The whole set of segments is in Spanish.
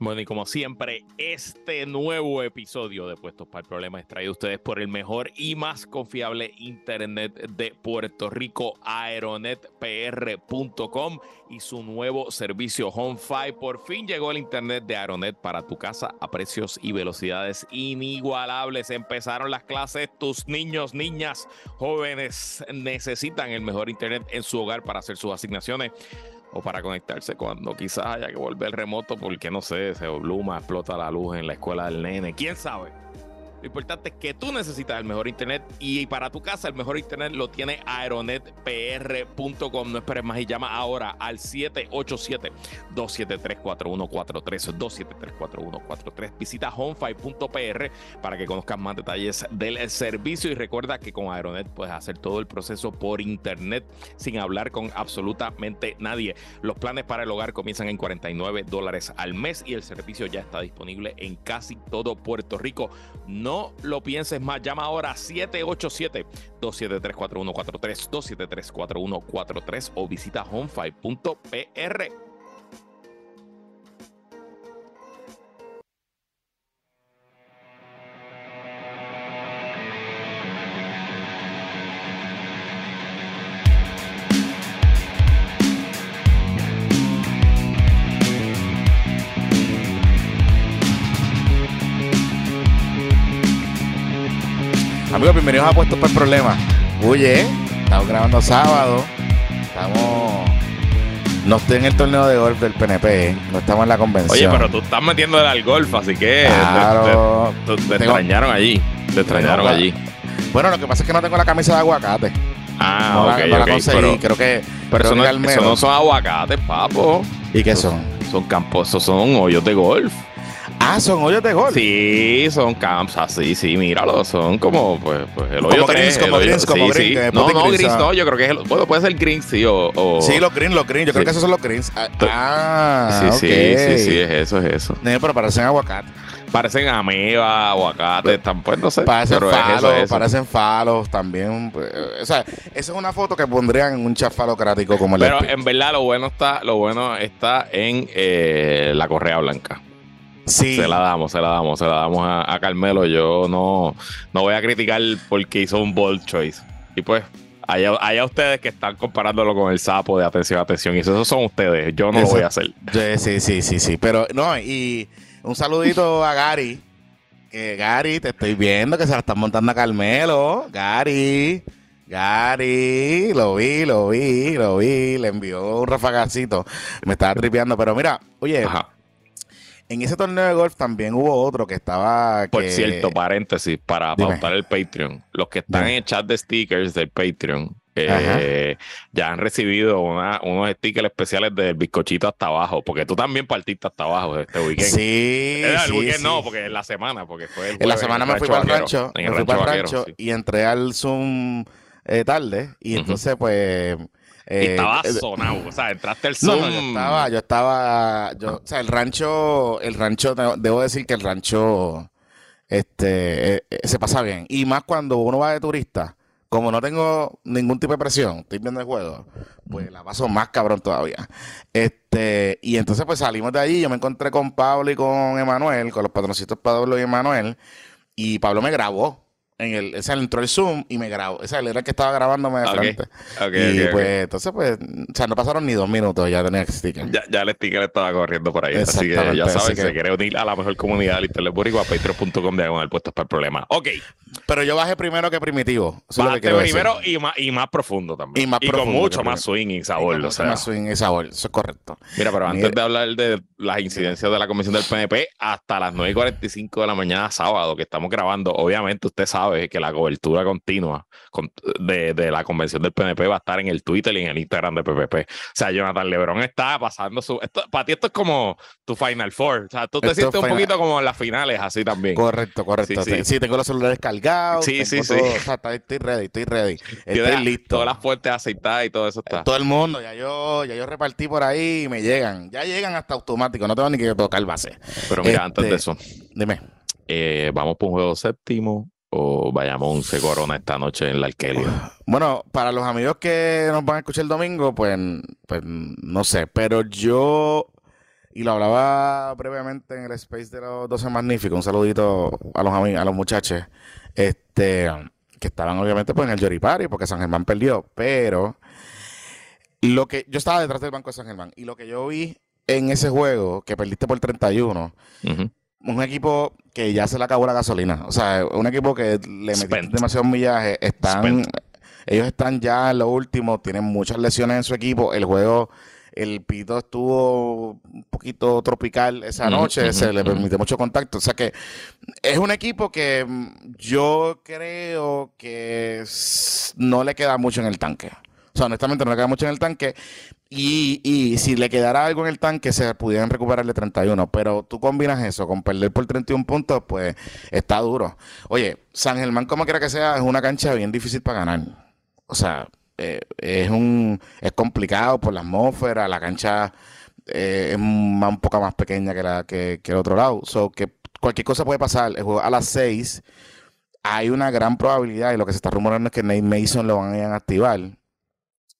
Bueno, y como siempre, este nuevo episodio de Puestos para el Problema es traído a ustedes por el mejor y más confiable Internet de Puerto Rico, aeronetpr.com y su nuevo servicio HomeFi. Por fin llegó el Internet de Aeronet para tu casa a precios y velocidades inigualables. Empezaron las clases, tus niños, niñas, jóvenes necesitan el mejor Internet en su hogar para hacer sus asignaciones o para conectarse cuando quizás haya que volver remoto porque no sé, se obluma, explota la luz en la escuela del nene, quién sabe. Lo importante es que tú necesitas el mejor internet y para tu casa el mejor internet lo tiene aeronetpr.com. No esperes más y llama ahora al 787-273-4143. 273-4143. Visita homefive.pr para que conozcas más detalles del servicio y recuerda que con Aeronet puedes hacer todo el proceso por internet sin hablar con absolutamente nadie. Los planes para el hogar comienzan en 49 dólares al mes y el servicio ya está disponible en casi todo Puerto Rico. No lo pienses más. Llama ahora 787-273-4143, 273-4143 o visita homefive.pr. Amigos, bienvenidos a Puestos por el Problema. Oye, estamos grabando sábado. Estamos. No estoy en el torneo de golf del PNP, no estamos en la convención. Oye, pero tú estás metiéndole al golf, así que claro, te, te, te, te extrañaron allí. Te extrañaron Tengo- allí. Bueno, lo que pasa es que no tengo la camisa de aguacate. Ah, no ok, la, no la ok, conseguí. pero, creo que. pero creo eso, no, eso son aguacates, papo. ¿Y qué son? Son campos, esos son hoyos de golf. Ah, son hoyos de golf. Sí, son camps así, sí, míralo, son como pues, pues el Como hoyo greens, 3, como el hoyo- greens, como sí, greens, sí. No, no, greens, greens ah. no, yo creo que es el, bueno, puede ser greens, sí, o, o- Sí, los greens, los greens. Yo creo Sí. que esos son los greens. Ah, Tú- Ah, sí, sí, sí, sí, es eso, es eso. No, pero parecen aguacate. Parecen ameba, aguacate, tan, pues no sé, Parecen falos, es eso. parecen falos también. pues, o sea, esa es una foto que pondrían en un chat falocrático como el Pero en verdad lo bueno está, lo bueno está en eh, la correa blanca. Sí. Se la damos, se la damos, se la damos a, a Carmelo. Yo no, no voy a criticar porque hizo un bold choice. Y pues, allá, allá ustedes que están comparándolo con el sapo de atención, atención. Y eso, esos son ustedes. Yo no lo voy a hacer. Sí, sí, sí, sí, sí. Pero no, y un saludito a Gary. Que Gary, te estoy viendo que se la están montando a Carmelo. Gary. Gary, lo vi, lo vi, lo vi, le envió un rafagacito, me estaba tripeando, pero mira, oye, Ajá. En ese torneo de golf también hubo otro que estaba... Por cierto, paréntesis, para Dime. pautar el Patreon. Los que están Dime. en el chat de stickers del Patreon eh, ya han recibido una- unos stickers especiales del bizcochito hasta abajo, porque tú también partiste hasta abajo este weekend. Sí, Eh, el sí, weekend sí. no, porque en la semana, porque fue el En la semana me fui para el rancho, me fui para el rancho sí. y entré al Zoom eh, tarde y entonces pues... Y eh, estaba eh, sonado, o sea, entraste al No, Zoom. no, yo estaba, yo estaba, yo, o sea, el rancho, el rancho, debo decir que el rancho, este, eh, se pasa bien. Y más cuando uno va de turista, como no tengo ningún tipo de presión, estoy viendo el juego, pues la paso más cabrón todavía. Este, y entonces pues salimos de allí, yo me encontré con Pablo y con Emanuel, con los patroncitos Pablo y Emanuel, y Pablo me grabó. En el, o sea, entró el Zoom y me grabó. O sea, él era el que estaba grabándome de frente. y pues, entonces, pues, o sea, no pasaron ni dos minutos, ya tenía sticker. Ya, ya el sticker estaba corriendo por ahí. Así que ya saben, que- se quiere unir a la mejor comunidad del Internet Boricua, patreon.com diagonal puestos para el problema. Ok, Pero yo bajé primero que primitivo. Eso es lo que bajaste quiero decir. primero y más, y más profundo también. Y más con profundo mucho que más swing y Y sabor. con o mucho sea. más swing y sabor. Eso es correcto. Mira, pero Mira. antes de hablar de las incidencias de la convención del PNP, hasta las 9 y 45 de la mañana, sábado, que estamos grabando, obviamente usted sabe que la cobertura continua con- de, de la convención del PNP va a estar en el Twitter y en el Instagram de PPP. O sea, Jonathan Lebron está pasando su. Esto, para ti, esto es como tu Final Four. O sea, tú te Esto sientes es un poquito como en las finales, así también. Correcto, correcto. Sí, Sí, tengo los celulares cargados. Sí, sí, sí. o sea, estoy ready, estoy ready. Estoy listo. Todas las fuentes aceitadas y todo eso está. Todo el mundo, ya yo, ya yo repartí por ahí y me llegan. Ya llegan hasta automático, no tengo ni que tocar base. Pero mira, este- antes de eso, Dime. eh, ¿vamos por un juego séptimo o un se corona esta noche en la Arquelia? Bueno, para los amigos que nos van a escuchar el domingo, pues, pues no sé, pero yo Y lo hablaba brevemente en el space de los 12 magníficos. Un saludito a los amigos, a los muchachos. Este, que estaban obviamente pues en el Yoripari porque San Germán perdió. Pero lo que yo estaba detrás del banco de San Germán. Y lo que yo vi en ese juego, que perdiste por 31, un equipo que ya se le acabó la gasolina. O sea, un equipo que le metió demasiado millaje. Están, ellos están ya en lo último, tienen muchas lesiones en su equipo. El juego, el pito estuvo un poquito tropical esa noche, se le permite mucho contacto. O sea que es un equipo que mm, yo creo que no le queda mucho en el tanque. Sea, honestamente no le queda mucho en el tanque. Y, y, si le quedara algo en el tanque, se pudieran recuperarle 31. Pero tú combinas eso con perder por 31 puntos, pues está duro. Oye, San Germán, como quiera que sea, es una cancha bien difícil para ganar. O sea, eh, es un es complicado por la atmósfera, la cancha eh, es un, poco más pequeña que, la, que, el otro lado. So, que cualquier cosa puede pasar. El juego a las 6 hay una gran probabilidad, y lo que se está rumorando es que Nate Mason lo van a activar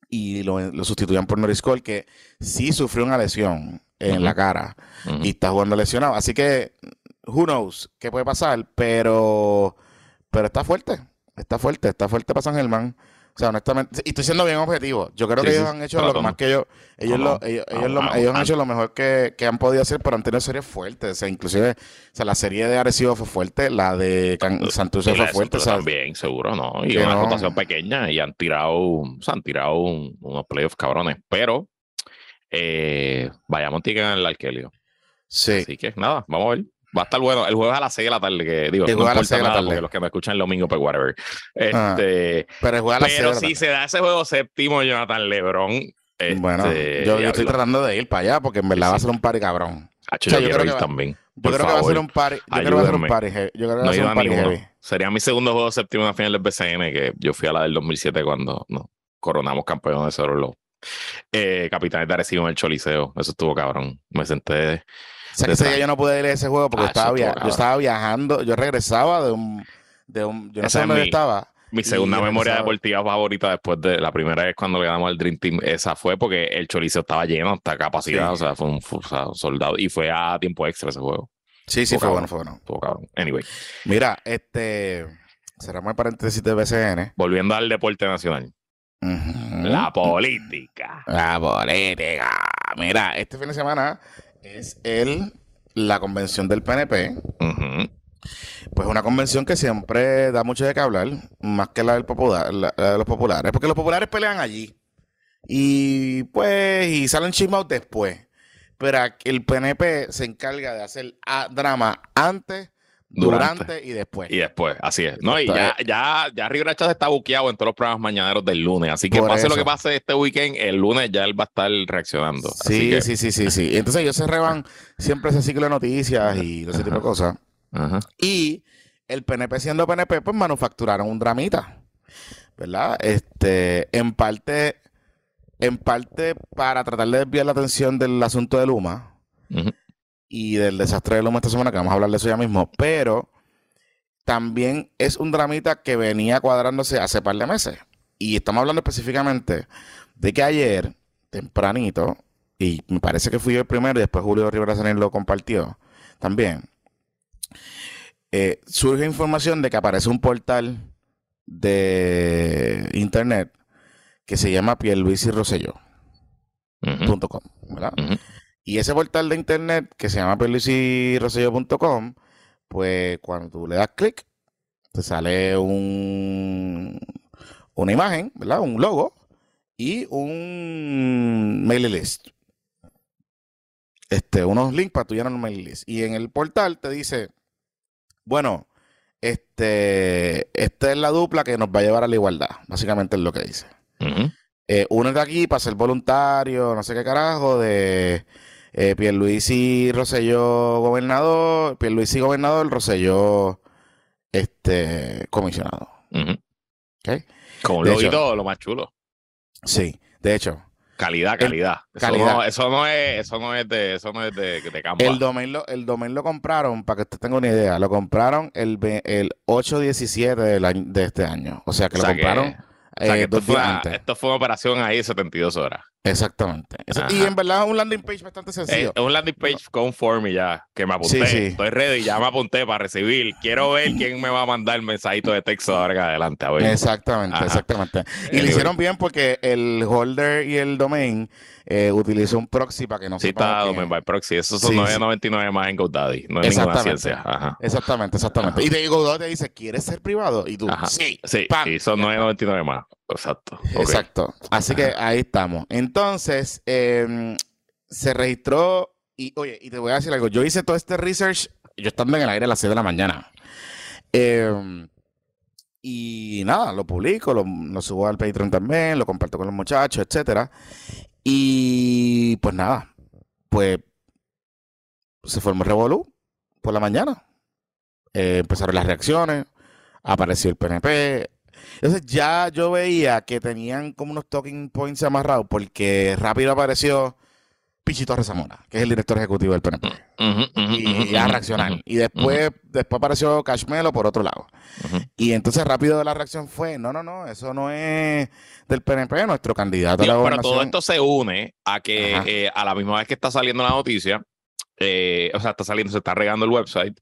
y lo, lo sustituyan por Norris Cole, que sí sufrió una lesión en la cara y está jugando lesionado. Así que, who knows qué puede pasar, pero, pero está fuerte, está fuerte, está fuerte para San Germán. O sea, honestamente, y estoy siendo bien objetivo. Yo creo que ellos han hecho lo más que ellos, ellos, lo, ellos, ellos, han hecho lo mejor que, que, han podido hacer, pero han tenido series fuertes. O sea, inclusive, o sea, la serie de Arecibo fue fuerte, la de Santurce fue fuerte. Sea, también, seguro, ¿no? Y una rotación pequeña y han tirado, o sea, han tirado unos playoffs cabrones. Pero, eh, vayamos en el Arquelio. Sí. Así que nada, vamos a ver. Va a estar bueno. El jueves a las 6 de la tarde, que digo, no a las 6 de la tarde. Porque los que me escuchan el domingo, pues whatever. Ah, este, pero el juego a las pero si se da ese juego séptimo, Jonathan Lebron. bueno, este, yo, estoy tratando de ir para allá porque en verdad va a ser un party cabrón. yo, creo que también. Yo creo que va a ser un party. Yo creo que va a ser un party. Yo creo que va a ser un heavy. Sería mi segundo juego séptimo en la final del BCN, que yo fui a la del 2007 cuando no, coronamos campeones de los eh, capitanes de Arecibo en el Choliseo. Eso estuvo cabrón. Me senté o sea, ese día yo no pude ir a ese juego porque ah, estaba yo estaba viajando, yo regresaba de un, de un yo no sé dónde estaba. Mi segunda memoria deportiva favorita después de la primera vez cuando le ganamos al Dream Team, esa fue porque el chorizo estaba lleno hasta capacidad, o sea, fue un, soldado y fue a tiempo extra ese juego. Sí, sí, fue bueno, fue bueno. Anyway. Mira, este, cerramos el paréntesis de BCN. Volviendo al deporte nacional. La política. La política. Mira, este fin de semana es el, la convención del PNP. Pues una convención que siempre da mucho de qué hablar, más que la, del popular, de los populares, porque los populares pelean allí. Y pues, y salen chismados después. Pero el PNP se encarga de hacer drama antes durante, y después. Y después, así es. No, y ya, ya, ya Rivera está buqueado en todos los programas mañaneros del lunes. Así que pase lo que pase este weekend, el lunes ya él va a estar reaccionando. Sí, sí, sí, sí, sí. Entonces ellos se reban siempre ese ciclo de noticias y ese tipo de cosas. Y el PNP siendo PNP, pues manufacturaron un dramita. ¿Verdad? Este, en parte, en parte para tratar de desviar la atención del asunto de Luma y del desastre de Luma esta semana, que vamos a hablar de eso ya mismo, pero también es un dramita que venía cuadrándose hace par de meses. Y estamos hablando específicamente de que ayer, tempranito, y me parece que fui yo el primero y después Julio Rivera Sanel lo compartió también, eh, surge información de que aparece un portal de internet que se llama pierluisirrosello.com, ¿verdad? Y ese portal de internet que se llama peluisirrosello.com, pues cuando tú le das clic, te sale un, una imagen, ¿verdad? Un logo y un mailing list. Este, unos links para tu llenar un mailing list. Y en el portal te dice, bueno, este, esta es la dupla que nos va a llevar a la igualdad. Básicamente es lo que dice. Eh, uno de aquí para ser voluntario, no sé qué carajo, de eh, Pierluisi Rosselló gobernador, Pierluisi gobernador, Rosselló este, comisionado. Con lo y todo, lo más chulo. Sí, de hecho. Calidad, calidad. Eso, No, es, eso no es de, eso no es de, de campo. El domain, lo, el domain lo compraron, para que usted tenga una idea, lo compraron el, el 8-17 de este año. O sea que lo compraron eh, esto, fue, esto fue una operación ahí de 72 horas. Exactamente. Y en verdad es un landing page bastante Eh, sencillo. Es un landing page con form y ya, que me apunté. Sí, sí. Estoy ready, ya me apunté para recibir. Quiero ver quién me va a mandar mensajito de texto ahora en adelante. A ver. Exactamente, Ajá. exactamente. Y lo hicieron bien porque el holder y el domain eh, un proxy para que no Sí, sepamos está quién Domain by Proxy. Esos son Sí, sí. 9.99 más en GoDaddy. No es ninguna ciencia. Ajá. Exactamente, exactamente. Y de Godot te dice, ¿quieres ser privado? Y tú, Ajá. sí. Sí, ¡pam! sí, son 9.99 más. Exacto. Exacto. Así que ahí estamos. Entonces, eh, se registró y, oye, y te voy a decir algo. Yo hice todo este research, yo estando en el aire a las 6 de la mañana. Eh, y nada, lo publico, lo, subo al Patreon también, lo comparto con los muchachos, etcétera. Y pues nada, pues se formó Revolú por la mañana. Eh, empezaron las reacciones, apareció el PNP. Entonces ya yo veía que tenían como unos talking points amarrados porque rápido apareció Pichito Rezamora, que es el director ejecutivo del PNP. Y a reaccionar. Y después, después apareció Cashmelo por otro lado. Y entonces rápido la reacción fue, no, no, no, eso no es del PNP, nuestro candidato a la pero todo esto se une a que eh, a la misma vez que está saliendo la noticia, eh, o sea, está saliendo, se está regando el website,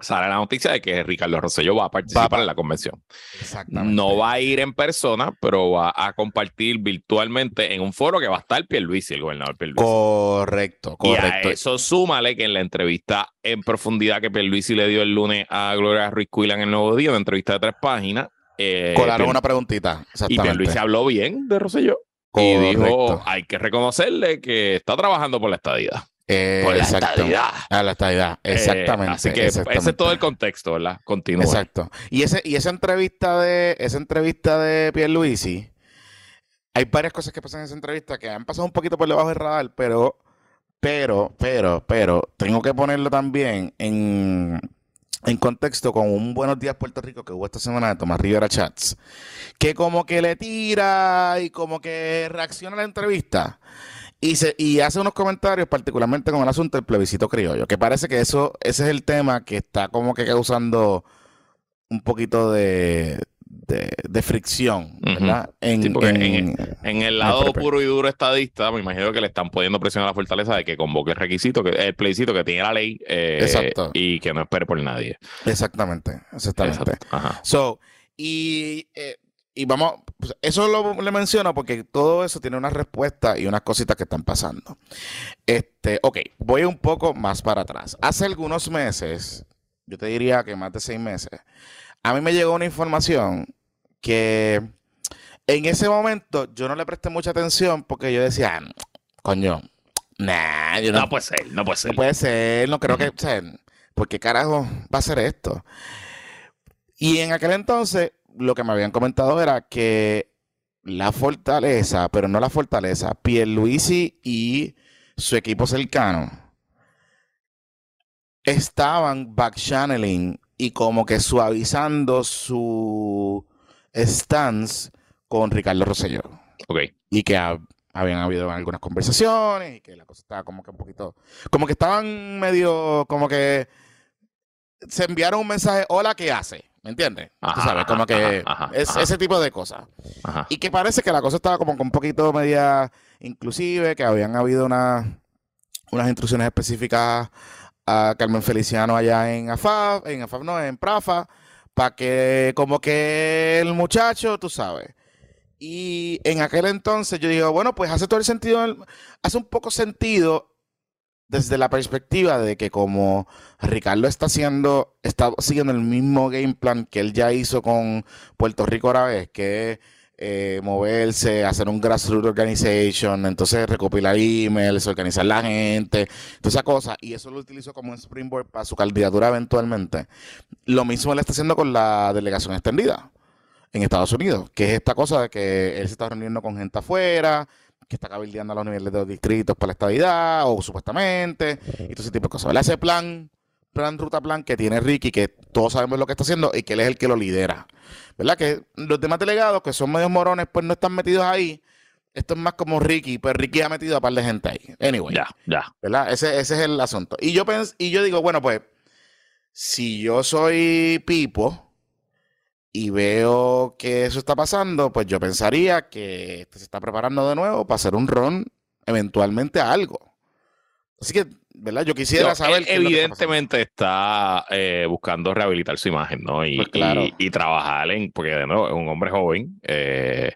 sale la noticia de que Ricardo Rosselló va a participar pa- en la convención. Exactamente. No va a ir en persona, pero va a compartir virtualmente en un foro que va a estar Pierluisi, el gobernador Pierluisi. Correcto, Y a correcto. eso súmale que en la entrevista en profundidad que Pierluisi le dio el lunes a Gloria Ruiz Cuila en el Nuevo Día, una entrevista de tres páginas, eh, Colaron una preguntita. y. Pierluisi habló bien de Rosselló. Y dijo, Correcto. hay que reconocerle que está trabajando por la estadidad. Eh, Por la exacto. estadidad. A la estadidad. Eh, Exactamente. así que ese es todo el contexto, ¿verdad? Continúa. Exacto. Y ese, y esa entrevista de, esa entrevista de Pierluisi, hay varias cosas que pasan en esa entrevista que han pasado un poquito por debajo del radar, pero, pero, pero, pero, tengo que ponerlo también en, en contexto con un Buenos Días Puerto Rico que hubo esta semana de Tomás Rivera Chats, que como que le tira y como que reacciona a la entrevista. Y, se, y hace unos comentarios, particularmente con el asunto del plebiscito criollo, que parece que eso, ese es el tema que está como que causando un poquito de, de, de fricción. ¿verdad? En, Sí, porque en- en- En el lado puro y duro estadista, me imagino que le están poniendo presión a la fortaleza de que convoque el requisito, que el plebiscito que tiene la ley eh, Exacto. y que no espere por nadie. exactamente, exactamente. Exacto. Ajá. So, y, eh, y vamos, pues, eso lo le menciono porque todo eso tiene una respuesta y unas cositas que están pasando. Este, ok, voy un poco más para atrás. Hace algunos meses, yo te diría que más de seis meses, a mí me llegó una información que en ese momento yo no le presté mucha atención porque yo decía, "Ah, coño, nah, yo no, No puede ser, no puede ser. no puede ser, no creo que, o sea, ¿por qué carajo va a ser esto? Y en aquel entonces, lo que me habían comentado era que la fortaleza, pero no la fortaleza, Pierluisi y su equipo cercano estaban backchanneling y como que suavizando su stance con Ricardo Rosselló Ok. y que ha- habían habido algunas conversaciones y que la cosa estaba como que un poquito, como que estaban medio, como que se enviaron un mensaje, hola, ¿qué hace? ¿Me entiendes? Tú sabes, como que ajá, ajá, es, ajá. ese tipo de cosas. Y que parece que la cosa estaba como que un poquito media inclusive, que habían habido una- unas instrucciones específicas a Carmen Feliciano allá en AFAB, en AFAB no, en Prafa, para que como que el muchacho, tú sabes. Y en aquel entonces yo digo, bueno, pues hace todo el sentido, hace un poco sentido desde la perspectiva de que como Ricardo está haciendo, está siguiendo el mismo game plan que él ya hizo con Puerto Rico ahora vez, que es eh, moverse, hacer un grassroots organization, entonces recopilar emails, organizar la gente, toda esa cosa, y eso lo utilizó como un springboard para su candidatura eventualmente. Lo mismo él está haciendo con la delegación extendida en Estados Unidos, que es esta cosa de que él se está reuniendo con gente afuera, que está cabildeando a los niveles de los distritos para la estabilidad, o supuestamente, y todo ese tipo de cosas. Él hace plan, plan, ruta, plan que tiene Ricky, que todos sabemos lo que está haciendo y que él es el que lo lidera. ¿Verdad? Que los demás delegados, que son medios morones, pues no están metidos ahí. Esto es más como Ricky, pues Ricky ha metido a par de gente ahí. Anyway. Ya, ya. ¿verdad? Ese, ese es el asunto. Y yo pens y yo digo, bueno, pues, si yo soy Pipo y veo que eso está pasando, pues yo pensaría que este se está preparando de nuevo para hacer un ron eventualmente a algo. Así que, ¿verdad? Yo quisiera saber. evidentemente está, eh, buscando rehabilitar su imagen, ¿no? Y, pues y, trabajar en, porque de nuevo es un hombre joven. Eh,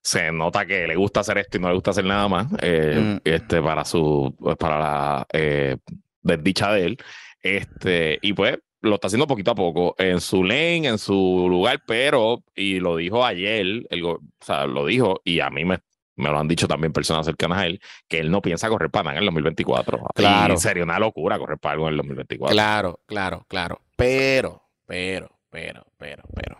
se nota que le gusta hacer esto y no le gusta hacer nada más eh, mm. este, para su pues, para la desdicha de él. Este, y pues lo está haciendo poquito a poco en su lane, en su lugar, pero, y lo dijo ayer, el, o sea, lo dijo, y a mí me, me lo han dicho también personas cercanas a él, que él no piensa correr para nada en el 2024. Claro. en serio, una locura correr para algo en el 2024. Claro, claro, claro. Pero, pero, pero, pero, pero.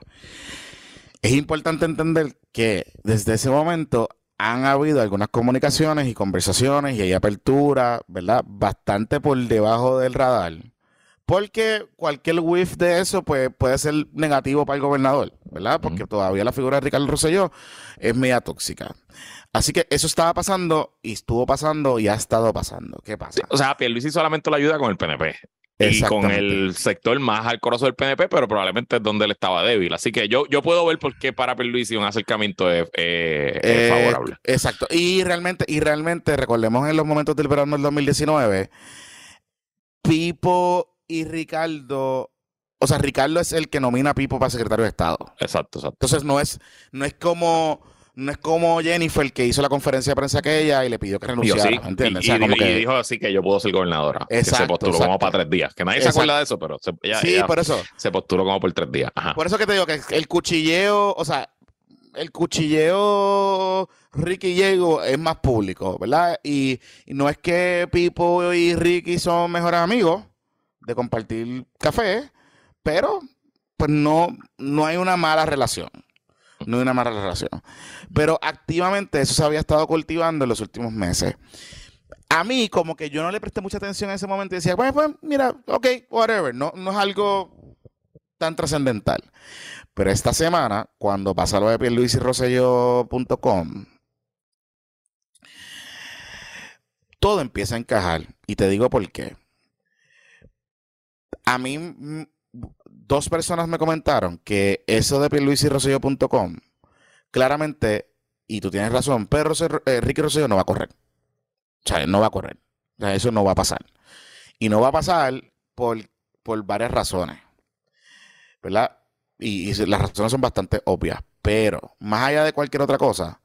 Es importante entender que desde ese momento han habido algunas comunicaciones y conversaciones y hay apertura, ¿verdad? Bastante por debajo del radar porque cualquier whiff de eso pues, puede ser negativo para el gobernador, ¿verdad? Porque todavía la figura de Ricardo Rosselló es media tóxica. Así que eso estaba pasando y estuvo pasando y ha estado pasando. ¿Qué pasa? o sea, Pierluisi solamente lo ayuda con el PNP. Y con el sector más al corazón del PNP, pero probablemente es donde él estaba débil. Así que yo, yo puedo ver por qué para Pierluisi un acercamiento es, eh, favorable. Exacto. Y realmente, y realmente, recordemos en los momentos del verano del 2019, Pipo y Ricardo, o sea, Ricardo es el que nomina a Pipo para secretario de Estado. Exacto, exacto. Entonces no es, no es como no es como Jennifer que hizo la conferencia de prensa aquella y le pidió que renunciara, ¿entiendes? Y, que... dijo así que yo puedo ser gobernadora. Exacto, se postuló como para tres días. Que nadie se acuerda de eso, pero se, sí, por eso. se postuló como por tres días. Por eso que te digo que el cuchilleo, o sea, el cuchilleo Ricky Diego es más público, ¿verdad? Y, y no es que Pipo y Ricky son mejores amigos de compartir café, pero pues no, no hay una mala relación. No hay una mala relación. Pero activamente eso se había estado cultivando en los últimos meses. A mí, como que yo no le presté mucha atención en ese momento y decía, pues, pues mira, ok, whatever. No, no es algo tan trascendental. Pero esta semana, cuando pasa lo de pierluisirrosello.com, todo empieza a encajar. Y te digo por qué. A mí, mm, dos personas me comentaron que eso de pierluisirrosello.com, claramente, y tú tienes razón, pero eh, Ricky no va a correr. O sea, no va a correr. O sea, eso no va a pasar. Y no va a pasar por, por varias razones. ¿Verdad? Y, las razones son bastante obvias. Pero, más allá de cualquier otra cosa,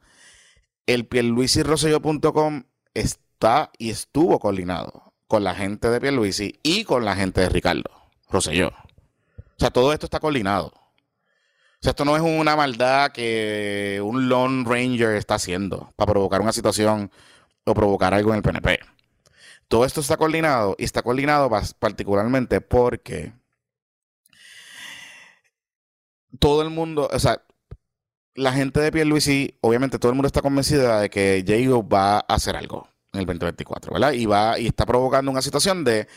el pierluisirrosello.com está y estuvo coordinado con la gente de Pierluisi y con la gente de Ricardo Rosselló. O sea, todo esto está coordinado. O sea, esto no es una maldad que un Lone Ranger está haciendo para provocar una situación o provocar algo en el PNP. Todo esto está coordinado y está coordinado particularmente porque todo el mundo, o sea, la gente de Pierluisi, obviamente todo el mundo está convencida de que Jacob va a hacer algo en el 2024, ¿verdad? Y va y está provocando una situación de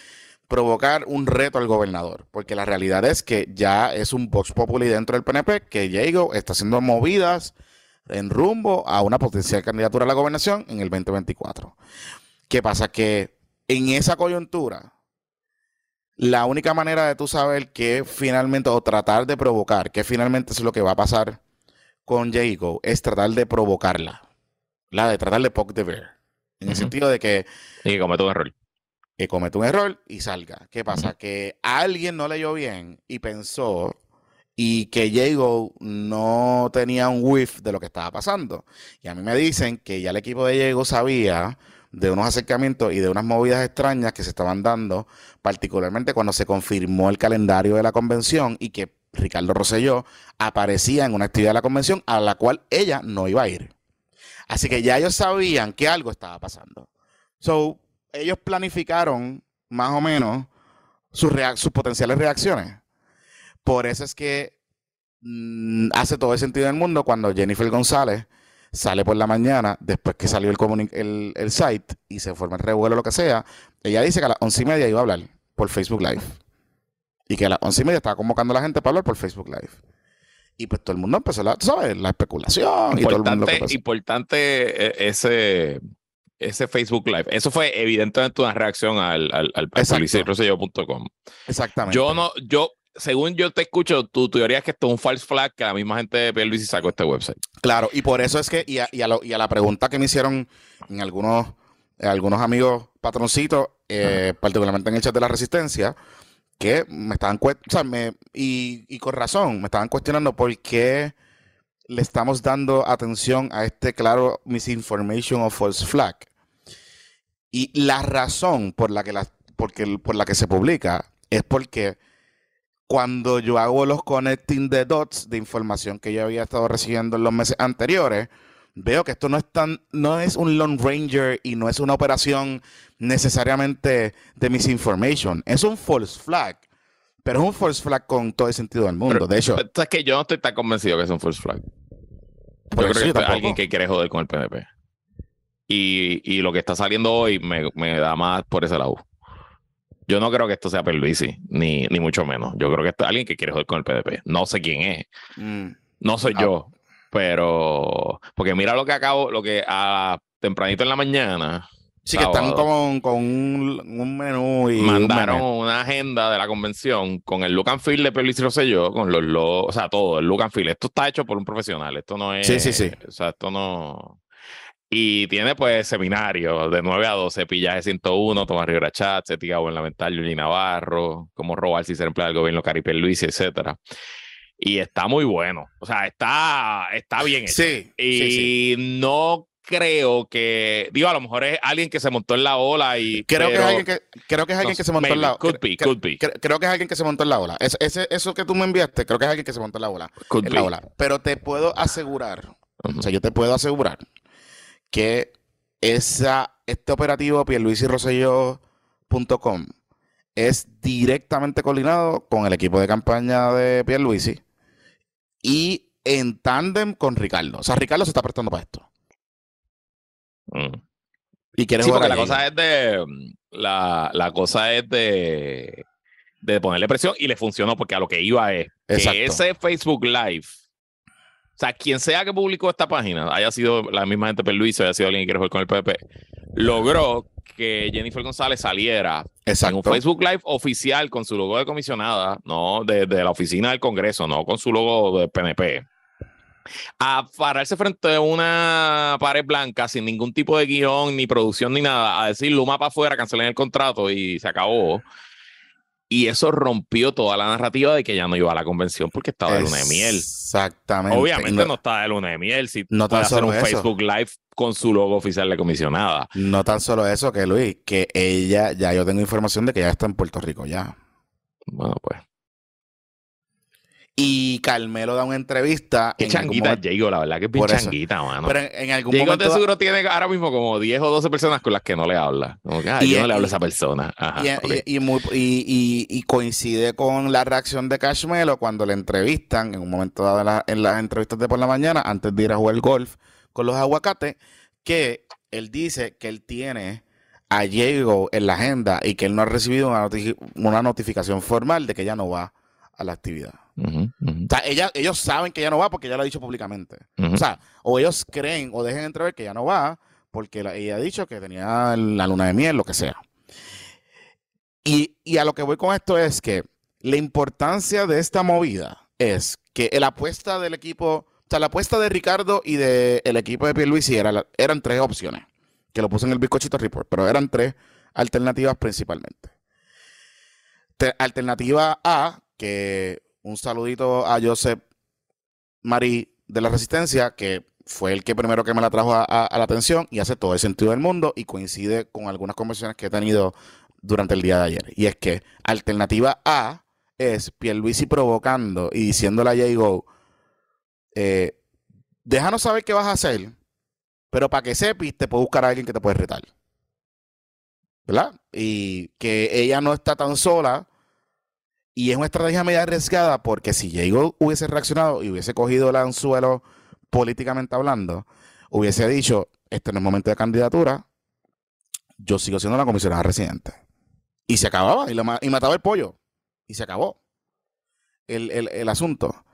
provocar un reto al gobernador, porque la realidad es que ya es un Vox Populi dentro del PNP que Diego está haciendo movidas en rumbo a una potencial candidatura a la gobernación en el 2024. ¿Qué pasa? Que en esa coyuntura, la única manera de tú saber que finalmente, o tratar de provocar, que finalmente es lo que va a pasar con Jago, es tratar de provocarla. La de tratar de poke the bear. En el sentido de que. Y que cometa un error. Que cometa un error y salga. ¿Qué pasa? Que alguien no leyó bien y pensó y que Diego no tenía un whiff de lo que estaba pasando. Y a mí me dicen que ya el equipo de Diego sabía de unos acercamientos y de unas movidas extrañas que se estaban dando, particularmente cuando se confirmó el calendario de la convención y que Ricardo Rosselló aparecía en una actividad de la convención a la cual ella no iba a ir. Así que ya ellos sabían que algo estaba pasando. So, ellos planificaron más o menos sus, potenciales reacciones. Por eso es que mm, hace todo el sentido del mundo cuando Jennifer González sale por la mañana, después que salió el, el, site y se forma el revuelo, lo que sea, ella dice que a las once y media iba a hablar por Facebook Live. Y que a las once y media estaba convocando a la gente para hablar por Facebook Live. Y pues todo el mundo empezó, la, ¿sabes? La especulación importante, y todo el mundo. Importante eh, ese, ese Facebook Live. Eso fue evidentemente una reacción al, al, al Exactamente. Yo no, yo según yo te escucho, tu teoría es que esto es un false flag que la misma gente de Pierluisi sacó este website. Claro, y por eso es que, y a, y a, lo- y a la pregunta que me hicieron en algunos, algunos amigos patroncitos, eh, particularmente en el chat de la Resistencia, que me estaban, o y con razón, me estaban cuestionando por qué le estamos dando atención a este claro misinformation o false flag. Y la razón por la que, la, porque, por la que se publica es porque cuando yo hago los connecting the dots de información que yo había estado recibiendo en los meses anteriores, veo que esto no es tan, no es un Lone Ranger y no es una operación necesariamente de misinformation. Es un false flag. Pero es un false flag con todo el sentido del mundo. Pero- de hecho, Es que yo no estoy tan convencido que es un false flag. Yo por creo que es alguien que quiere joder con el PNP. Y, y lo que está saliendo hoy me, me da más por ese lado. Yo no creo que esto sea Perluisi, ni, ni mucho menos. Yo creo que esto es alguien que quiere joder con el PDP. No sé quién es. Mm, No soy Ah. yo. Pero. Porque mira lo que acabo, lo que a tempranito en la mañana Sí, que están con, con un, un menú y un mandaron una agenda de la convención con el look and feel de Pierluisi Rosselló, con los logos, o sea, todo, el look and feel. Esto está hecho por un profesional, esto no es... Sí, sí, sí. O sea, esto no... Y tiene pues seminarios de 9 a 12, pillaje 101, Tomás Rivera Chat, ética gubernamental, Yuli Navarro, cómo robar si ser empleado del gobierno, Cari Pierluisi, etcétera. Y está muy bueno, o sea, está, está bien hecho. Sí, Y sí, sí. no creo que, digo, a lo mejor es alguien que se montó en la ola y... Creo que es alguien que, creo que, es alguien no que se montó en la could cre- be, could be. cre- Creo que es alguien que se montó en la ola. Es- ese, eso que tú me enviaste, creo que es alguien que se montó en la ola. could en be. la ola. Pero te puedo asegurar, o sea, yo te puedo asegurar que esa, este operativo pierluisirosselló.com es directamente coordinado con el equipo de campaña de Pierluisi y en tándem con Ricardo. O sea, Ricardo se está prestando para esto. Mm. Y quiere Sí, jugar la cosa es de. La, la cosa es de. De ponerle presión y le funcionó porque a lo que iba es que Exacto. ese Facebook Live. O sea, quien sea que publicó esta página, haya sido la misma gente Luis, haya sido alguien que quiere jugar con el PP, logró que Jennifer González saliera en un Exacto. Facebook Live oficial con su logo de comisionada, no de, de la oficina del Congreso, no con su logo de PNP, a pararse frente a una pared blanca sin ningún tipo de guion, ni producción, ni nada, a decir Luma para afuera, cancelen el contrato y se acabó. Y eso rompió toda la narrativa de que ya no iba a la convención porque estaba de luna de miel. Exactamente. Obviamente no, está de luna de miel. Si No puede hacer un eso. Facebook Live con su logo oficial de comisionada. No tan solo eso, que Luis, que ella, ya yo tengo información de que ya está en Puerto Rico ya. Bueno, pues. Y Carmelo da una entrevista. Qué en changuita Jago, la verdad que es changuita, mano. Pero en, en algún Jago momento. de seguro tiene ahora mismo como 10 o 12 personas con las que no le habla. Como que, ah, Y- yo no le hablo y- a esa persona. Ajá, y- y coincide con la reacción de Cashmelo cuando le entrevistan en un momento dado en, la- en las entrevistas de por la mañana, antes de ir a jugar golf con los aguacates, que él dice que él tiene a Diego en la agenda y que él no ha recibido una, una notificación formal de que ya no va a la actividad. O sea, ella- ellos saben que ya no va porque ya lo ha dicho públicamente. O sea, o ellos creen o dejen entrever que ya no va porque la- ella ha dicho que tenía la luna de miel, lo que sea. Y, y a lo que voy con esto es que la importancia de esta movida es que la apuesta del equipo, sea, la apuesta de Ricardo y del equipo de Pierluisi era la- eran tres opciones, que lo puse en el bizcochito report, pero eran tres alternativas principalmente. Te- alternativa A, que un saludito a Joseph Marí de la Resistencia, que fue el que primero que me la trajo a, la atención y hace todo el sentido del mundo y coincide con algunas conversaciones que he tenido durante el día de ayer. Y es que alternativa A es Pierluisi provocando y diciéndole a Jago, eh, déjanos saber qué vas a hacer, pero para que sepis te puedo buscar a alguien que te puede retar. ¿Verdad? Y que ella no está tan sola y es una estrategia media arriesgada porque si Jago hubiese reaccionado y hubiese cogido el anzuelo políticamente hablando, hubiese dicho, este no es momento de candidatura, yo sigo siendo la comisionada residente. Y se acababa, y, lo y mataba el pollo. Y se acabó el, el- el asunto.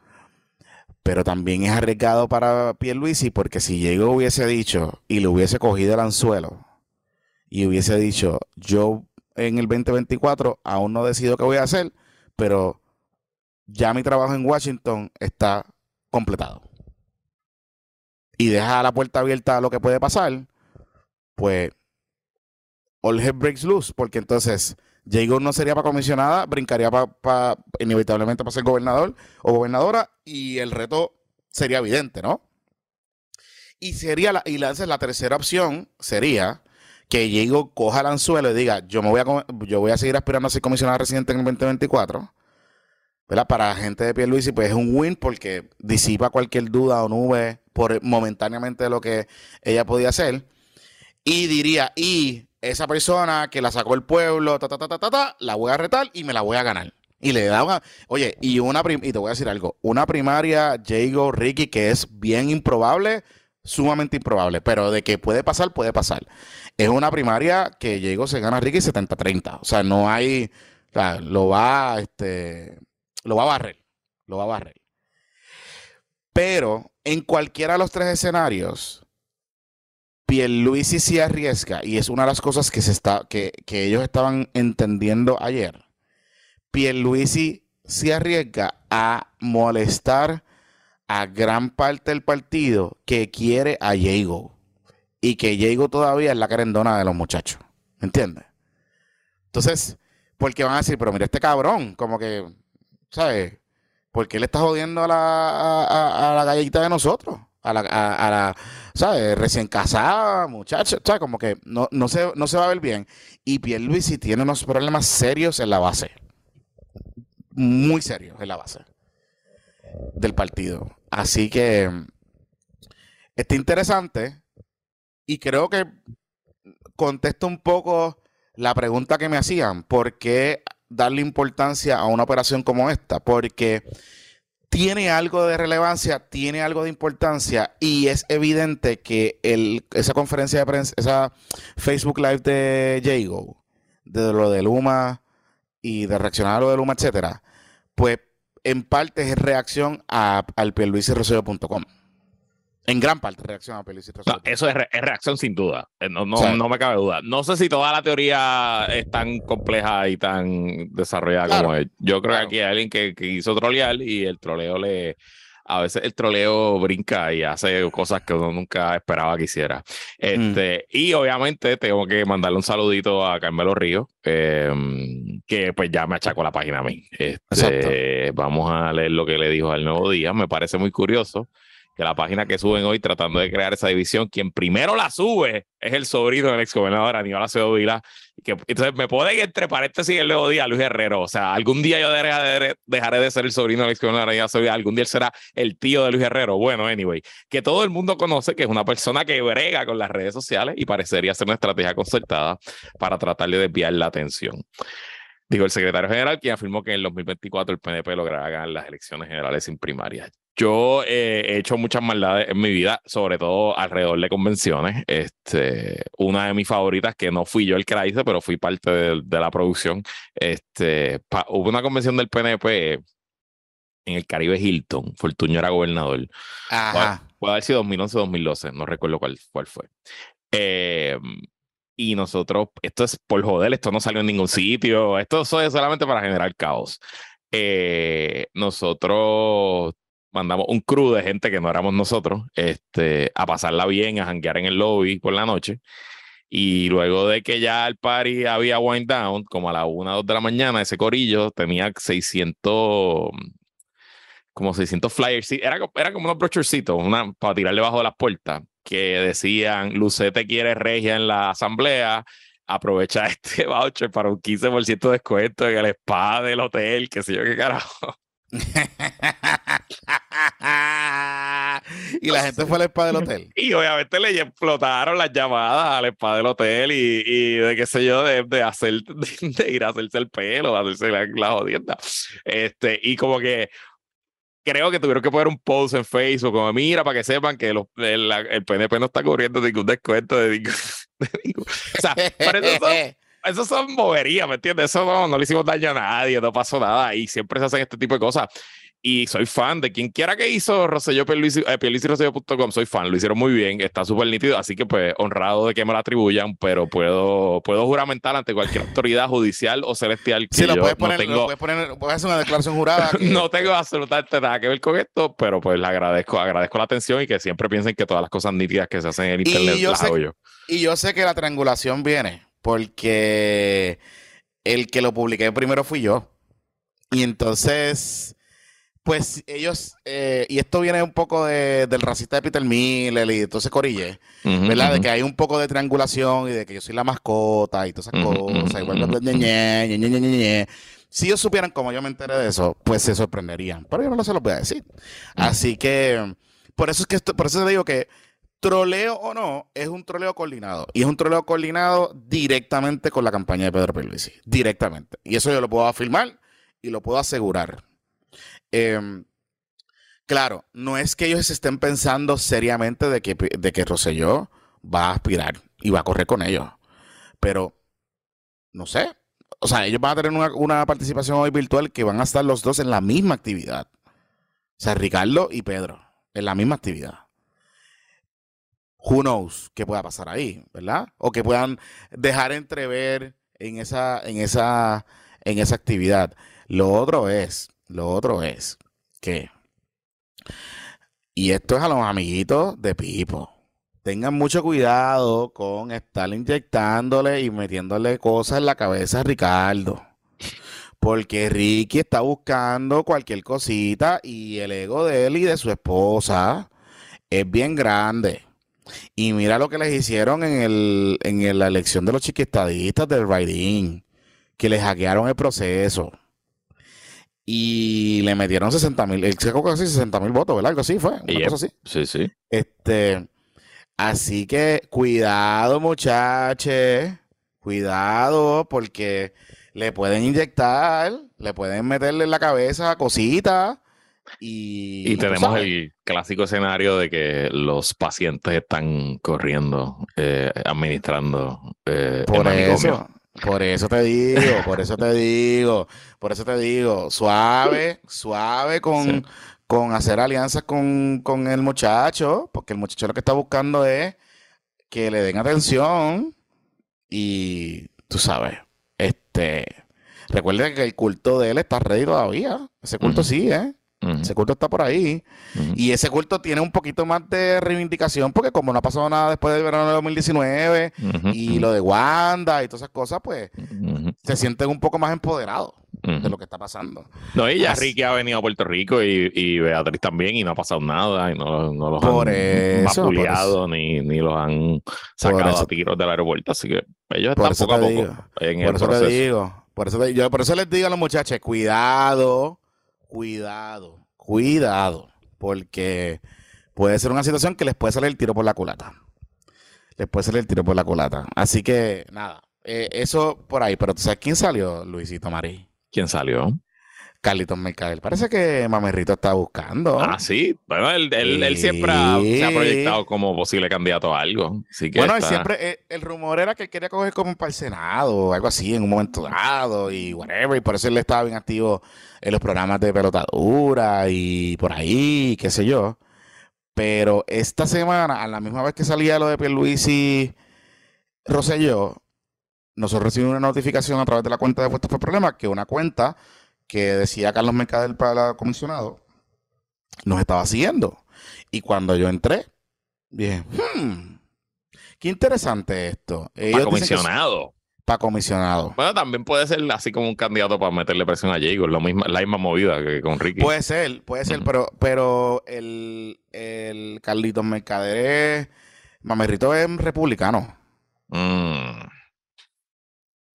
Pero también es arriesgado para Pierluisi porque si Jago hubiese dicho y le hubiese cogido el anzuelo y hubiese dicho, yo en el 2024 aún no decido qué voy a hacer, pero ya mi trabajo en Washington está completado. Y deja la puerta abierta a lo que puede pasar, pues all hell breaks loose, porque entonces Jago no sería para comisionada, brincaría para inevitablemente para ser gobernador o gobernadora y el reto sería evidente, ¿no? Y sería la, y la, la tercera opción sería que Jago coja el anzuelo y diga, yo me voy a yo voy a seguir aspirando a ser comisionada residente en el 2024. ¿verdad? Para gente de Pierluisi, pues es un win porque disipa cualquier duda o nube por momentáneamente de lo que ella podía hacer. Y diría, y esa persona que la sacó el pueblo, ta, ta, ta, ta, ta, ta la voy a retar y me la voy a ganar. Y le da una. Oye, y una. Y te voy a decir algo. Una primaria, Jago, Ricky, que es bien improbable, sumamente improbable, pero de que puede pasar, puede pasar. Es una primaria que Jago se gana a Ricky 70-30. O sea, no hay. O sea, lo va, este, lo va a barrer. Lo va a barrer. Pero en cualquiera de los tres escenarios, Pierluisi se arriesga, y es una de las cosas que, se está, que, que ellos estaban entendiendo ayer. Pierluisi se arriesga a molestar a gran parte del partido que quiere a Diego y que Diego todavía es la carendona de los muchachos. ¿Me entiendes? Entonces, porque van a decir, pero mira este cabrón, como que, ¿sabes? ¿Por qué le está jodiendo a la, a, la galletita de nosotros? A la, ¿sabes? Recién casada, muchacha, ¿sabes? Como que no, no, se, no se va a ver bien. Y Pierluisi tiene unos problemas serios en la base. Muy serios en la base del partido. Así que está interesante y creo que contesto un poco la pregunta que me hacían, ¿por qué darle importancia a una operación como esta? Porque tiene algo de relevancia, tiene algo de importancia y es evidente que el, esa conferencia de prensa, esa Facebook Live de Jago, de lo de Luma y de reaccionar a lo de Luma, etcétera, pues en parte es reacción a, al pierluisirrosario.com. En gran parte reacción a Pierluisi no, Eso es, reacción sin duda. Eh, no, no, me cabe duda. No sé si toda la teoría es tan compleja y tan desarrollada como es. Yo creo que aquí hay alguien que, que hizo trolear y el troleo le, a veces el troleo brinca y hace cosas que uno nunca esperaba que hiciera. Mm. Este, Y obviamente tengo que mandarle un saludito a Carmelo Ríos, em, que pues ya me achacó la página a mí. Este, vamos a leer lo que le dijo al Nuevo Día. Me parece muy curioso que la página que suben hoy tratando de crear esa división, quien primero la sube es el sobrino del ex gobernador Aníbal Acevedo Vila. Que, entonces me pueden entre paréntesis el nuevo día Luis Herrero. O sea, algún día yo dejaré, de ser el sobrino del ex gobernador Aníbal Acevedo Algún día él será el tío de Luis Herrero. Bueno, anyway, que todo el mundo conoce que es una persona que brega con las redes sociales y parecería ser una estrategia concertada para tratar de desviar la atención. Dijo el secretario general, quien afirmó que en el 2024 el PNP logrará ganar las elecciones generales sin primarias. Yo eh, he hecho muchas maldades en mi vida, sobre todo alrededor de convenciones. Este, una de mis favoritas, que no fui yo el que la hice, pero fui parte de, la producción. Este, hubo una convención del PNP en el Caribe Hilton. Fortuño era gobernador. Ajá. Puede, haber sido 2011 2012, no recuerdo cuál, cuál fue. Eh, y nosotros, esto es por joder, esto no salió en ningún sitio, esto es solamente para generar caos. Eh, nosotros mandamos un crew de gente que no éramos nosotros este, a pasarla bien, a janguear en el lobby por la noche. Y luego de que ya el party había wind down, como a las 1 2 de la mañana, ese corillo tenía 600, como 600 flyers. Era, era como unos brochurcitos una, para tirarle bajo de las puertas que decían, Lucete quiere regia en la asamblea, aprovecha este voucher para un 15% de descuento en el spa del hotel, qué sé yo qué carajo. y la gente fue al spa del hotel. Y obviamente le explotaron las llamadas al spa del hotel y, y de qué sé yo, de, de hacer, de, ir a hacerse el pelo, de hacerse la, la jodienda. Este, y como que creo que tuvieron que poner un post en Facebook como mira para que sepan que los, el, el, PNP no está cubriendo ningún descuento de ningún, o sea, pero eso son, eso son boberías, ¿me entiendes? Eso no, no, le hicimos daño a nadie, no pasó nada y siempre se hacen este tipo de cosas. y soy fan de quien quiera que hizo Rosselló eh, soy fan, lo hicieron muy bien, está súper nítido, así que pues honrado de que me lo atribuyan, pero puedo, puedo juramentar ante cualquier autoridad judicial o celestial que sí, lo yo puedes poner, no tengo, lo puedes poner, puedes hacer una declaración jurada. que- no tengo absolutamente nada que ver con esto, pero pues le agradezco, agradezco la atención y que siempre piensen que todas las cosas nítidas que se hacen en Y internet yo las sé- hago yo. Y yo sé que la triangulación viene porque el que lo publiqué primero fui yo. Y entonces, pues ellos, eh, y esto viene un poco de- del racista de Peter Miller y entonces Corille, Ujú, ¿verdad? De que hay un poco de triangulación y de que yo soy la mascota y todas esas Ujú, ujú, cosas. igual ñe, ñe, ñe, ñe. Si ellos supieran cómo yo me enteré de eso, pues se sorprenderían. Pero yo no se los voy a decir. Así que, por eso es que esto, por eso te digo que troleo o no, es un troleo coordinado. Y es un troleo coordinado directamente con la campaña de Pedro Pierluisi. Directamente. Y eso yo lo puedo afirmar y lo puedo asegurar. Em, claro, no es que ellos estén pensando seriamente de que, de que Rosselló va a aspirar y va a correr con ellos. Pero, no sé. O sea, ellos van a tener una, una participación hoy virtual que van a estar los dos en la misma actividad. O sea, Ricardo y Pedro, en la misma actividad. Who knows qué pueda pasar ahí, ¿verdad? O que puedan dejar entrever en esa, en esa, en esa actividad. Lo otro es, lo otro es que, y esto es a los amiguitos de Pipo, tengan mucho cuidado con estar inyectándole y metiéndole cosas en la cabeza a Ricardo. Porque Ricky está buscando cualquier cosita y el ego de él y de su esposa es bien grande. Y mira lo que les hicieron en, el, en la elección de los chiquistadistas del Raidín, que les hackearon el proceso. Y le metieron 60 mil, creo que así 60 mil votos, ¿verdad? Algo así fue, una Yep. cosa así. Sí, sí. Este, así que cuidado, muchachos. Cuidado, porque le pueden inyectar, le pueden meterle en la cabeza cositas. Y, tenemos el clásico escenario de que los pacientes están corriendo, eh, administrando eh, Por eso, por eso te digo, por eso te digo, por eso te digo, suave, suave con, Sí. con hacer alianzas con, con el muchacho, porque el muchacho lo que está buscando es que le den atención y tú sabes, este, recuerden que el culto de él está ready todavía, ese culto Ujú. sí, Ese culto está por ahí. Y ese culto tiene un poquito más de reivindicación, porque como no ha pasado nada después del verano de 2019 Ujú, y ujú, lo de Wanda y todas esas cosas, pues se sienten un poco más empoderados de lo que está pasando. No, y ya Así- Ricky ha venido a Puerto Rico y, y Beatriz también y no ha pasado nada y no, no los han eso, vapuleado ni, ni los han sacado eso- a tiros del aeropuerto. Así que ellos están poco a poco digo, en Por el eso proceso. te digo, por eso, te- yo, por eso les digo a los muchachos, cuidado, cuidado, cuidado, porque puede ser una situación que les puede salir el tiro por la culata. Les puede salir el tiro por la culata. Así que, nada, eh, eso por ahí. Pero ¿tú sabes quién salió? Luisito Marí. ¿Quién salió? Carlitos Mercadel. Parece que Mamerrito está buscando. Ah, sí. Bueno, él, él- él siempre ha- se ha proyectado como posible candidato a algo. Así que Bueno, él siempre, eh, el rumor era que él quería coger como para el Senado o algo así en un momento dado y whatever, y por eso él estaba bien activo en los programas de pelotadura y por ahí, qué sé yo. Pero esta semana, a la misma vez que salía lo de Pierluisi Rosselló, nosotros recibimos una notificación a través de la cuenta de Puestos por Problemas que una cuenta que decía Carlos Mercader para comisionado nos estaba siguiendo. Y cuando yo entré, dije, hmm, qué interesante esto. para Ellos es comisionado. Para comisionado. Bueno, también puede ser así como un candidato para meterle presión a Jago, lo misma, la misma movida que con Ricky. Puede ser, puede ser, pero, pero el, el Carlitos Mercader es, Mamerrito es republicano. Mm,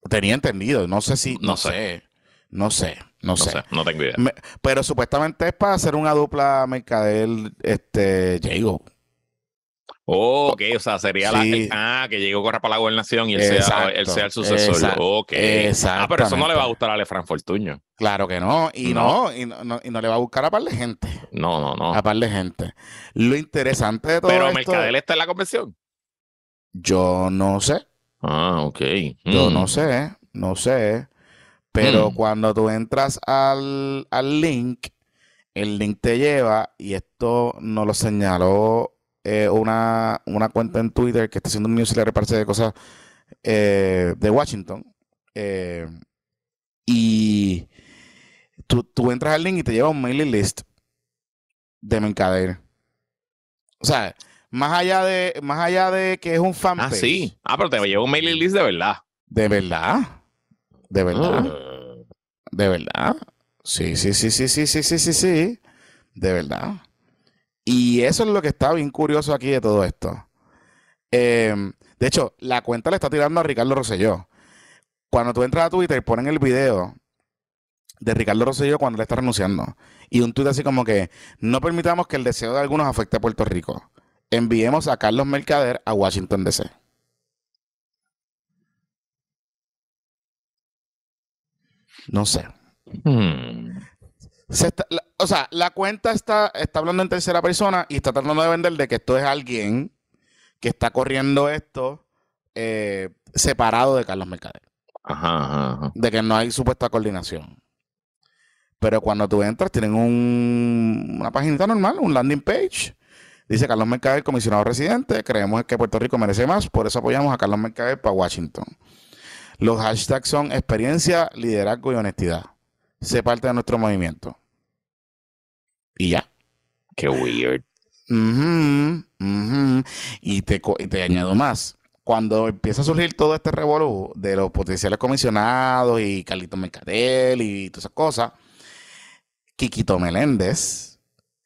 Tenía entendido, no sé si, No no, sé. sé. no sé, no, no sé. sé, no tengo idea. Me- pero supuestamente es para hacer una dupla Mercader, este, Jago. Oh, ok, o sea, sería la. Sí. Ah, que llegó corra para la gobernación y él, sea, Exacto, él sea el sucesor. exact- ok. Ah, pero eso no le va a gustar a Lefran Fortuño. Claro que no, y No. no, y no, no- y no le va a buscar a par de gente, No, no, no. a par de gente. Lo interesante de todo Pero esto, Mercadel está en la convención. yo no sé, Ah, ok. yo Mm. no sé, no sé, pero Mm. cuando tú entras al, al link, el link te lleva, y esto nos lo señaló eh, una, una, cuenta en Twitter que está haciendo un newsletter, parece de cosas eh, de Washington. Eh, y tú, tú, entras al link y te lleva un mailing list de Mercader. O sea, más allá de, más allá de que es un fanpage. Ah, sí. Ah, pero te lleva un mailing list de verdad. De verdad. De verdad. Ah. De verdad. Sí, sí, sí, sí, sí, sí, sí, sí, sí. De verdad. Y eso es lo que está bien curioso aquí de todo esto. Em, de hecho, la cuenta le está tirando a Ricardo Rosselló. Cuando tú entras a Twitter, ponen el video de Ricardo Rosselló cuando le está renunciando. Y un tweet así como que no permitamos que el deseo de algunos afecte a Puerto Rico. Enviemos a Carlos Mercader a Washington DC. No sé. Hmm. o sea, la cuenta está, está hablando en tercera persona y está tratando de vender de que esto es alguien que está corriendo esto eh, separado de Carlos Mercader. Ajá, De que no hay supuesta coordinación. Pero cuando tú entras, tienen un, una página normal, un landing page. Dice Carlos Mercader, comisionado residente. Creemos que Puerto Rico merece más, por eso apoyamos a Carlos Mercader para Washington. Los hashtags son experiencia, liderazgo y honestidad. Sé parte de nuestro movimiento. Y ya. Qué weird. Y, te, te añado más. Cuando empieza a surgir todo este revolú de los potenciales comisionados y Carlito Mercadel y todas esas cosas, Quiquito Meléndez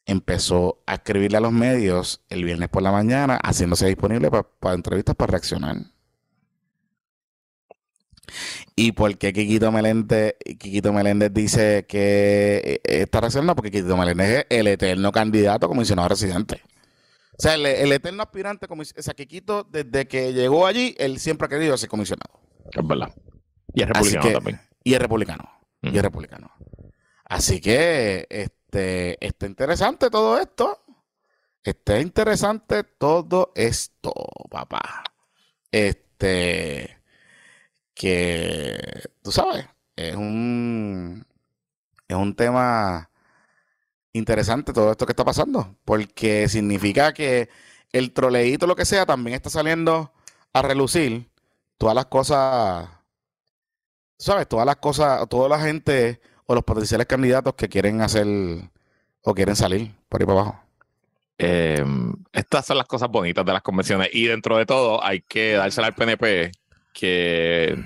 empezó a escribirle a los medios el viernes por la mañana, haciéndose disponible para entrevistas para reaccionar. ¿Y por qué Quiquito Meléndez, Meléndez dice que eh, está reaccionando? Porque Quiquito Meléndez es el eterno candidato a comisionado residente. O sea, el, eterno aspirante, o sea, Quiquito, desde que llegó allí, él siempre ha querido ser comisionado. Es verdad. Y es republicano también. Y es republicano. Y es republicano. Así que, este, está interesante todo esto. Está interesante todo esto, papá. Este que, tú sabes, es un, es un tema interesante todo esto que está pasando, porque significa que el troleíto, lo que sea, también está saliendo a relucir todas las cosas, ¿sabes? Todas las cosas, toda la gente o los potenciales candidatos que quieren hacer o quieren salir por ahí para abajo. Em, estas son las cosas bonitas de las convenciones y dentro de todo hay que dársela al PNP que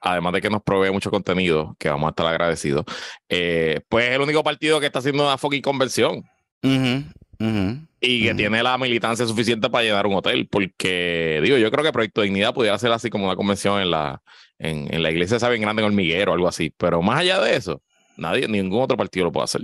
además de que nos provee mucho contenido, que vamos a estar agradecidos, eh, pues es el único partido que está haciendo una fucking conversión. y que tiene la militancia suficiente para llenar un hotel, porque digo, yo creo que Proyecto Dignidad pudiera ser así como una convención en la, en, la iglesia saben grande en Hormiguero o algo así, pero más allá de eso, nadie, ningún otro partido lo puede hacer.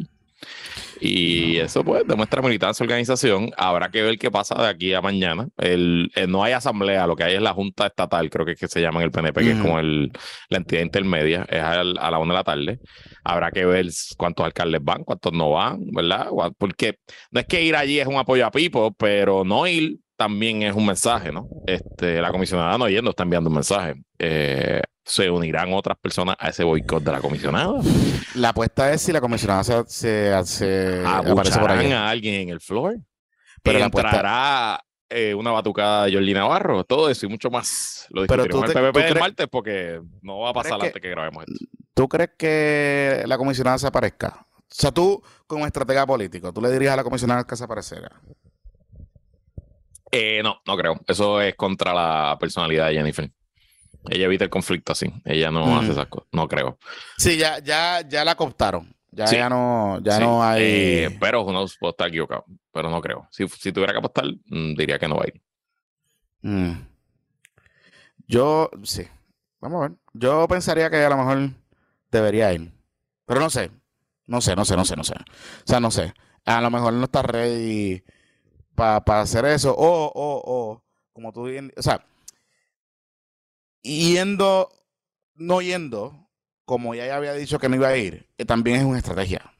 Y eso pues demuestra militancia organización. Habrá que ver qué pasa de aquí a mañana. El, eh, no hay asamblea, lo que hay es la Junta Estatal, creo que es que se llama en el PNP, que es como el, la entidad intermedia, es a, la una de la tarde. Habrá que ver cuántos alcaldes van, cuántos no van, ¿verdad? Porque no es que ir allí es un apoyo a Pipo, pero no ir también es un mensaje, ¿no? Este, la comisionada no yendo está enviando un mensaje. Eh, ¿Se unirán otras personas a ese boicot de la comisionada? La apuesta es si la comisionada se, se, se aparece por ahí. a alguien en el floor. Pero entrará eh, una batucada de Jordi Navarro, todo eso y mucho más. Lo discutiremos en el PPP del martes porque no va a pasar antes que, que grabemos esto. ¿Tú crees que la comisionada se aparezca? O sea, tú, como estratega político, ¿tú le dirías a la comisionada que se apareciera? Eh, no, no creo. Eso es contra la personalidad de Jennifer. Ella evita el conflicto así. Ella no hace esas cosas. No creo. Sí, ya, ya, ya la cooptaron. Ya, ya no, ya no hay. Eh, pero uno puede estar equivocado. Pero no creo. Si, si tuviera que apostar, mm, diría que no va a ir. Mm. Yo, sí. Vamos a ver. Yo pensaría que a lo mejor debería ir. Pero no sé. No sé, no sé, no sé, no sé. O sea, no sé. A lo mejor no está ready para hacer eso. O, o, o, como tú o sea, yendo, no yendo, como ya había dicho que no iba a ir, eh, también es una estrategia.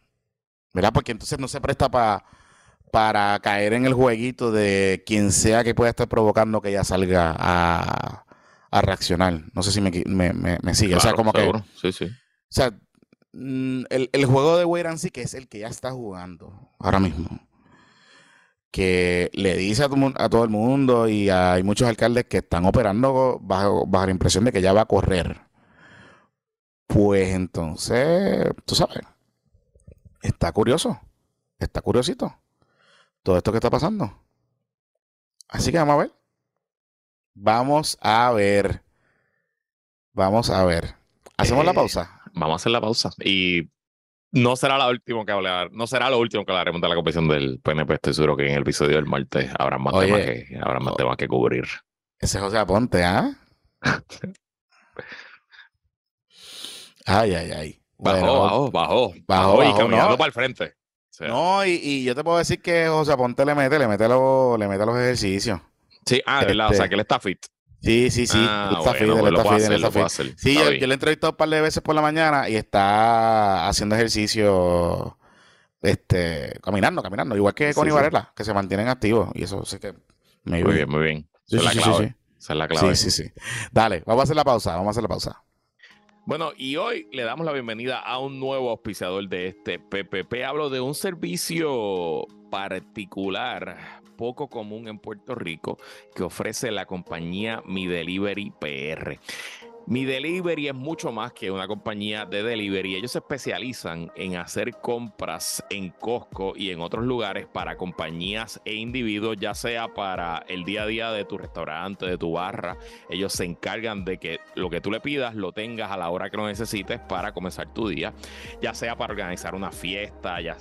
¿Verdad? Porque entonces no se presta para para caer en el jueguito de quien sea que pueda estar provocando que ella salga a, reaccionar. No sé si me, me, sigue. o sea, como que. Sí, sí. O sea, mm, el, el juego de wait and see, que es el que ya está jugando ahora mismo, que le dice a, todo mun- a todo el mundo y hay muchos alcaldes que están operando bajo, bajo la impresión de que ya va a correr. Pues entonces, tú sabes, está curioso, está curiosito todo esto que está pasando. Así que vamos a ver. Vamos a ver. Vamos a ver. Hacemos la Eh, pausa. Vamos a hacer la pausa. Y no será la última que hablar, no será lo último que hablaremos de la competición del PNP. Estoy seguro que en el episodio del martes habrá más Oye, temas que habrá más temas que cubrir. Ese es José Aponte, ¿ah? ay, ay, ay. Bajó, Bueno, bajó, bajó, bajó, y bajó, caminando no. para el frente. O sea, No, y, y yo te puedo decir que José Aponte le mete, le mete, lo- le mete los ejercicios. Sí, ah, de o Este, sea que él está fit. Sí, sí, sí. Ah, está bueno, fit, él pues está hacer, está hacer. Sí, yo, le he entrevistado un par de veces por la mañana y está haciendo ejercicio, este, caminando, caminando, igual que Connie sí. Varela, que se mantienen activos y eso sí que me Muy bien, muy bien. Sí, Esa es la sí, clave. Esa es la clave. Sí, sí, sí. Dale, vamos a hacer la pausa, vamos a hacer la pausa. Bueno, y hoy le damos la bienvenida a un nuevo auspiciador de este PPP. Hablo de un servicio particular, poco común en Puerto Rico, que ofrece la compañía Mi Delivery PR. Mi Delivery es mucho más que una compañía de delivery. Ellos se especializan en hacer compras en Costco y en otros lugares para compañías e individuos, ya sea para el día a día de tu restaurante, de tu barra. Ellos se encargan de que lo que tú le pidas lo tengas a la hora que lo necesites para comenzar tu día, ya sea para organizar una fiesta, ya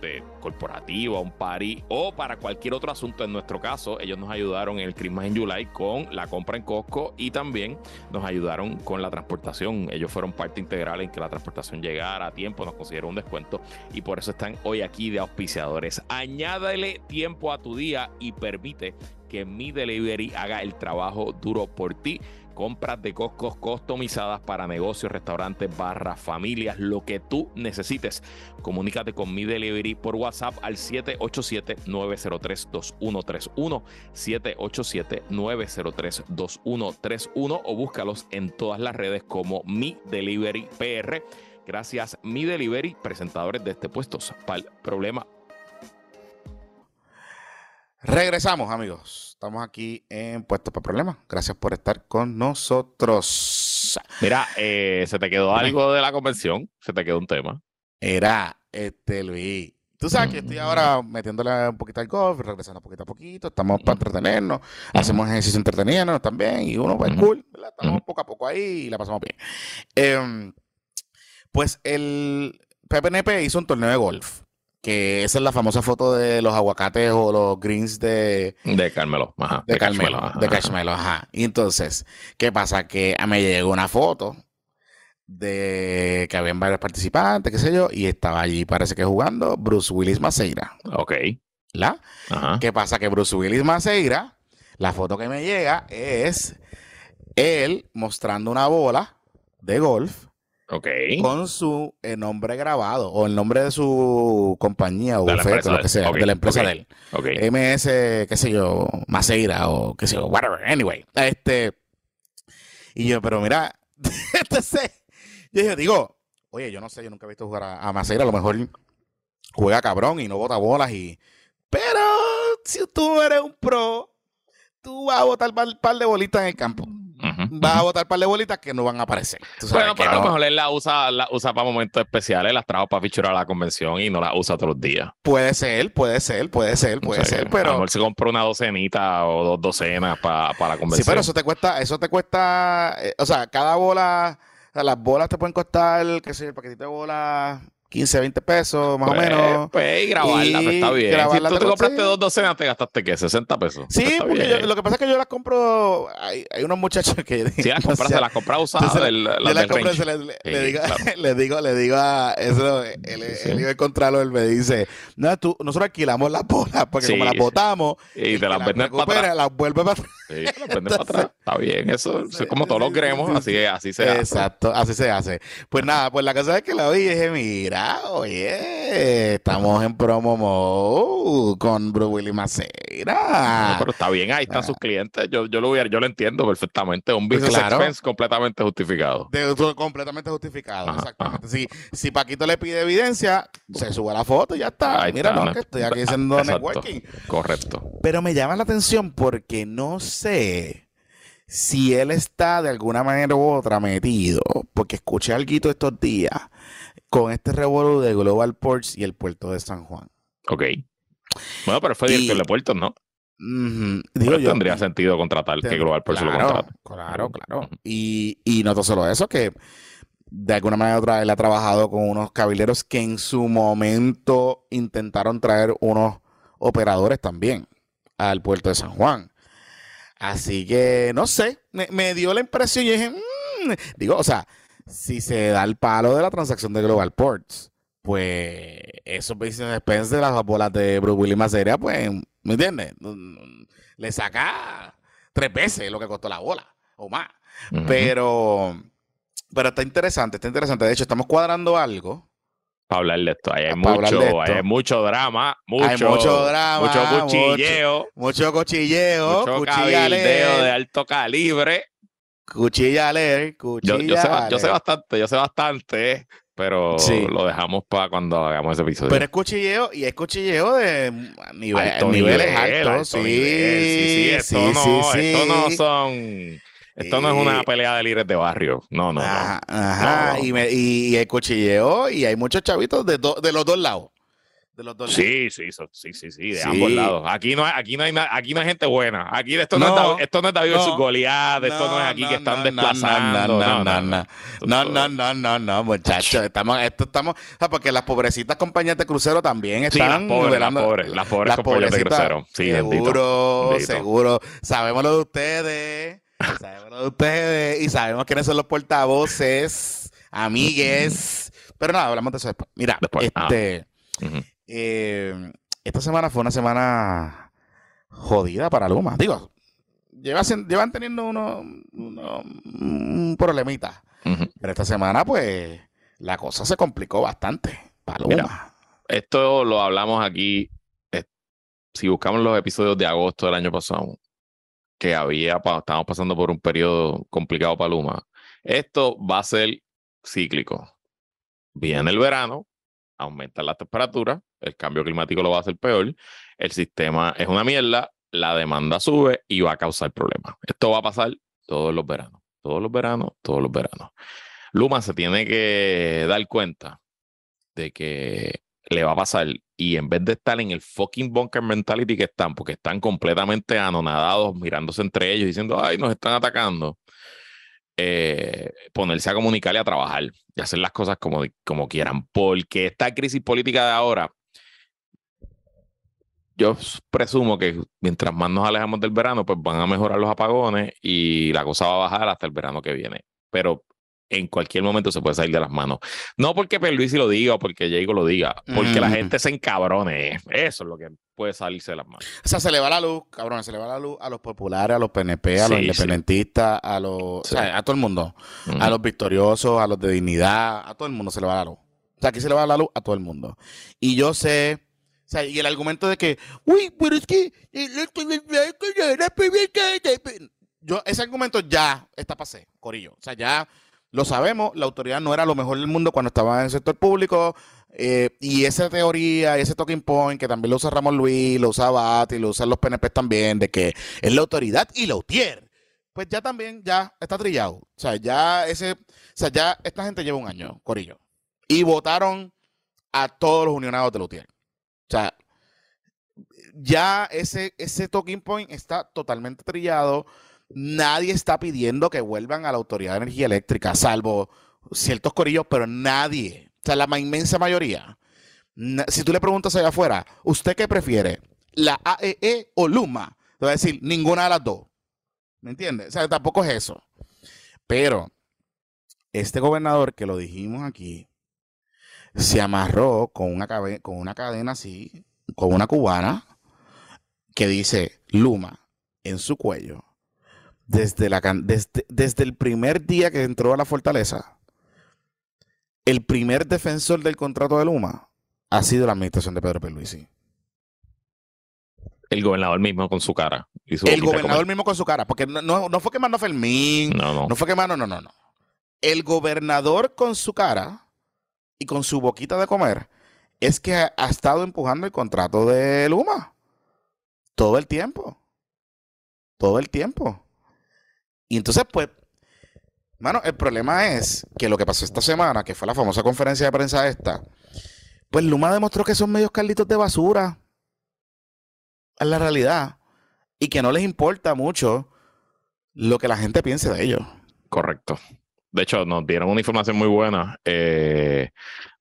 de corporativa, un party o para cualquier otro asunto. En nuestro caso, ellos nos ayudaron en el Christmas en July con la compra en Costco y también nos ayudaron con la transportación. Ellos fueron parte integral en que la transportación llegara a tiempo, nos consiguieron un descuento y por eso están hoy aquí de auspiciadores. Añádele tiempo a tu día y permite que mi delivery haga el trabajo duro por ti. Compras de Costco customizadas para negocios, restaurantes, barras, familias, lo que tú necesites. Comunícate con mi delivery por WhatsApp al 787-903-2131, 787-903-2131 o búscalos en todas las redes como mi delivery PR. Gracias, mi delivery, presentadores de este puesto. Para el problema Regresamos, amigos. Estamos aquí en Puestos para Problemas. Gracias por estar con nosotros. Mira, eh, ¿se te quedó algo de la convención? ¿Se te quedó un tema? Era este Luis. Tú sabes que Mm. estoy ahora metiéndole un poquito al golf, regresando poquito a poquito. Estamos para entretenernos. Hacemos ejercicio entreteniéndonos también. Y uno, pues, cool. ¿verdad? Estamos poco a poco ahí y la pasamos bien. Em, pues el PPNP hizo un torneo de golf. Que esa es la famosa foto de los aguacates o los greens de, De Carmelo. Ajá. de Carmelo, ajá, de ajá. Carmelo, ajá. Y entonces, ¿qué pasa? Que me llegó una foto de que habían varios participantes, qué sé yo, y estaba allí, parece que jugando Bruce Willis Maceira, Ok. ¿verdad? Ajá. ¿Qué pasa? Que Bruce Willis Maceira, la foto que me llega es él mostrando una bola de golf Con su eh, nombre grabado o el nombre de su compañía o De la bufete, lo de que él. sea, Ok, de la empresa de él. MS, qué sé yo, Maceira o qué sé yo, whatever. Anyway, este. Y yo, pero mira, entonces, yo digo, oye, yo no sé, yo nunca he visto jugar a, a Maceira, a lo mejor juega cabrón y no bota bolas y. Pero si tú eres un pro, tú vas a botar un par de bolitas en el campo. Vas a botar un par de bolitas que no van a aparecer. Bueno, pero a lo no. mejor él la usa, la usa para momentos especiales, las trajo para fichurar a la convención y no las usa todos los días. Puede ser, puede ser, puede ser, puede O sea, ser, A lo pero. mejor se compró una docenita o dos docenas para la Sí, convención. pero eso te cuesta, eso te cuesta, eh, o sea, cada bola, o sea, las bolas te pueden costar, qué sé yo, el paquetito de bolas, 15, 20 pesos, más Pues, o menos. Pues, y grabarla, Y pues, está bien. grabarla si tú te te- compraste sí. dos docenas, te gastaste, ¿qué? 60 pesos. Sí, Está porque yo- lo que pasa es que yo las compro, hay, hay unos muchachos que... Si las compras, sé, se las compras usadas Entonces, del, las se le, le- Sí, le digo, claro. le digo, le digo a eso, el, Sí. el, el Contralor me dice, no, tú, nosotros alquilamos las bolas, porque Sí, como las sí. botamos, Y el te las venden para atrás. las vuelve para atrás. Sí, las venden para atrás. Está bien, eso, es como todos los gremos, sí, así, sí. así se hace. Exacto, así se hace. Pues nada, pues la cosa es que lo vi y dije, mira, oye, estamos en promo mode con Bruce Willy Macera. pero está bien, ahí están sus ah. clientes. Yo, yo, lo, yo lo entiendo perfectamente. Un business expense completamente justificado. completamente justificado, exactamente. Si, si Paquito le pide evidencia, se sube la foto y ya está. Mira, no, que estoy aquí haciendo networking. Correcto. Pero me llama la atención porque no sé si él está de alguna manera u otra metido, porque escuché algo estos días con este revuelo de Global Ports y el puerto de San Juan. Ok. Bueno, pero fue director de puertos, ¿no? Digo yo, tendría sentido contratar que Global Ports lo contrate. Claro, claro. y, y no solo eso, que de alguna manera u otra él ha trabajado con unos cabileros que en su momento intentaron traer unos operadores también al puerto de San Juan. Así que, no sé, me, dio la impresión y dije, mm", digo, o sea, si se da el palo de la transacción de Global Ports, pues esos business expense de las bolas de Bruce Willis Maceria, pues, ¿me entiendes? Le saca tres veces lo que costó la bola o más. Pero, pero está interesante, está interesante. De hecho, estamos cuadrando algo para hablar de esto. Hay mucho, hay mucho drama, mucho, hay mucho drama, mucho cuchilleo, mucho, cuchilleo, mucho cabildeo de alto calibre. Cuchilla leer, cuchilla yo, sé, yo, sé, bastante, yo sé bastante, pero lo dejamos para cuando hagamos ese episodio. Pero es cuchilleo y es cuchilleo de niveles altos. sí, sí, sí, sí, sí, Esto no son esto no es una pelea de líderes de barrio. No, no, ajá, Ajá. Y, me, y, hay cuchilleo y hay muchos chavitos de, de los dos lados. De los dos sí, sí, sí, sí, sí, de ambos lados. Aquí no, hay, aquí, no hay, aquí no hay gente buena. Aquí esto no, es, esto no es David versus Goliat, esto no, es aquí que están desplazando. No, no, no, no, no, no, no, muchachos. Estamos, esto estamos, porque las pobrecitas compañías de crucero también están. Sí, las pobres, las pobres, las pobres compañías de crucero. Sí, seguro, seguro. Sabemos lo de ustedes. Sabemos de ustedes y sabemos quiénes son los portavoces, amigues. Pero nada, hablamos de eso después. Mira, este, eh, esta semana fue una semana jodida para Luma. Digo, llevan, teniendo unos uno, un problemita. Pero esta semana, pues, la cosa se complicó bastante para Luma. esto lo hablamos aquí. Eh, si buscamos los episodios de agosto del año pasado, que había, estábamos pasando por un periodo complicado para Luma. Esto va a ser cíclico. Viene el verano, aumenta la temperatura, el cambio climático lo va a hacer peor, el sistema es una mierda, la demanda sube y va a causar problemas. Esto va a pasar todos los veranos, todos los veranos, todos los veranos. Luma se tiene que dar cuenta de que le va a pasar y en vez de estar en el fucking bunker mentality que están, porque están completamente anonadados, mirándose entre ellos, diciendo, ay, nos están atacando, eh, ponerse a comunicar y a trabajar y hacer las cosas como, como quieran, porque esta crisis política de ahora, yo presumo que mientras más nos alejamos del verano, pues van a mejorar los apagones y la cosa va a bajar hasta el verano que viene. Pero en cualquier momento se puede salir de las manos. No porque Luis lo diga o porque Diego lo diga, porque la gente se encabrone. Eso es lo que puede salirse de las manos. O sea, se le va la luz, cabrón, se le va la luz a los populares, a los PNP, a los independentistas, a los, o sea, a todo el mundo, a los victoriosos, a los de dignidad, a todo el mundo se le va la luz. O sea, aquí se le va la luz a todo el mundo. Y yo sé, o sea, y el argumento de que, uy, pero es que yo, ese argumento ya está pasé, Corillo. O sea, ya lo sabemos, la autoridad no era lo mejor del mundo cuando estaba en el sector público. Eh, y esa teoría, ese talking point que también lo usa Ramón Luis, lo usa Bati, lo usan los PNP también, de que es la autoridad y la UTIER, pues ya también ya está trillado. O sea, ya ese, o sea, ya esta gente lleva un año, Corillo. Y votaron a todos los unionados de la UTIER. O sea, ya ese, ese talking point está totalmente trillado nadie está pidiendo que vuelvan a la Autoridad de Energía Eléctrica, salvo ciertos corillos, pero nadie, o sea, la inmensa mayoría. Si tú le preguntas allá afuera, ¿usted qué prefiere? ¿La AEE e o Luma? Te va a decir, ninguna de las dos. ¿Me entiendes? O sea, tampoco es eso. Pero este gobernador que lo dijimos aquí, se amarró con una, con una cadena así, con una cubana, que dice Luma en su cuello desde, la, desde, desde el primer día que entró a la fortaleza, el primer defensor del contrato de Luma ha sido la administración de Pedro Pierluisi. El gobernador mismo con su cara. el gobernador mismo con su cara, porque no, no, fue quemando Fermín, no, no. no fue quemando, no, no, no. El gobernador con su cara y con su boquita de comer es que ha, estado empujando el contrato de Luma. Todo el tiempo. Todo el tiempo. Y entonces, pues, mano, el problema es que lo que pasó esta semana, que fue la famosa conferencia de prensa esta, pues Luma demostró que son medios carlitos de basura. Es la realidad. Y que no les importa mucho lo que la gente piense de ellos. Correcto. De hecho, nos dieron una información muy buena eh,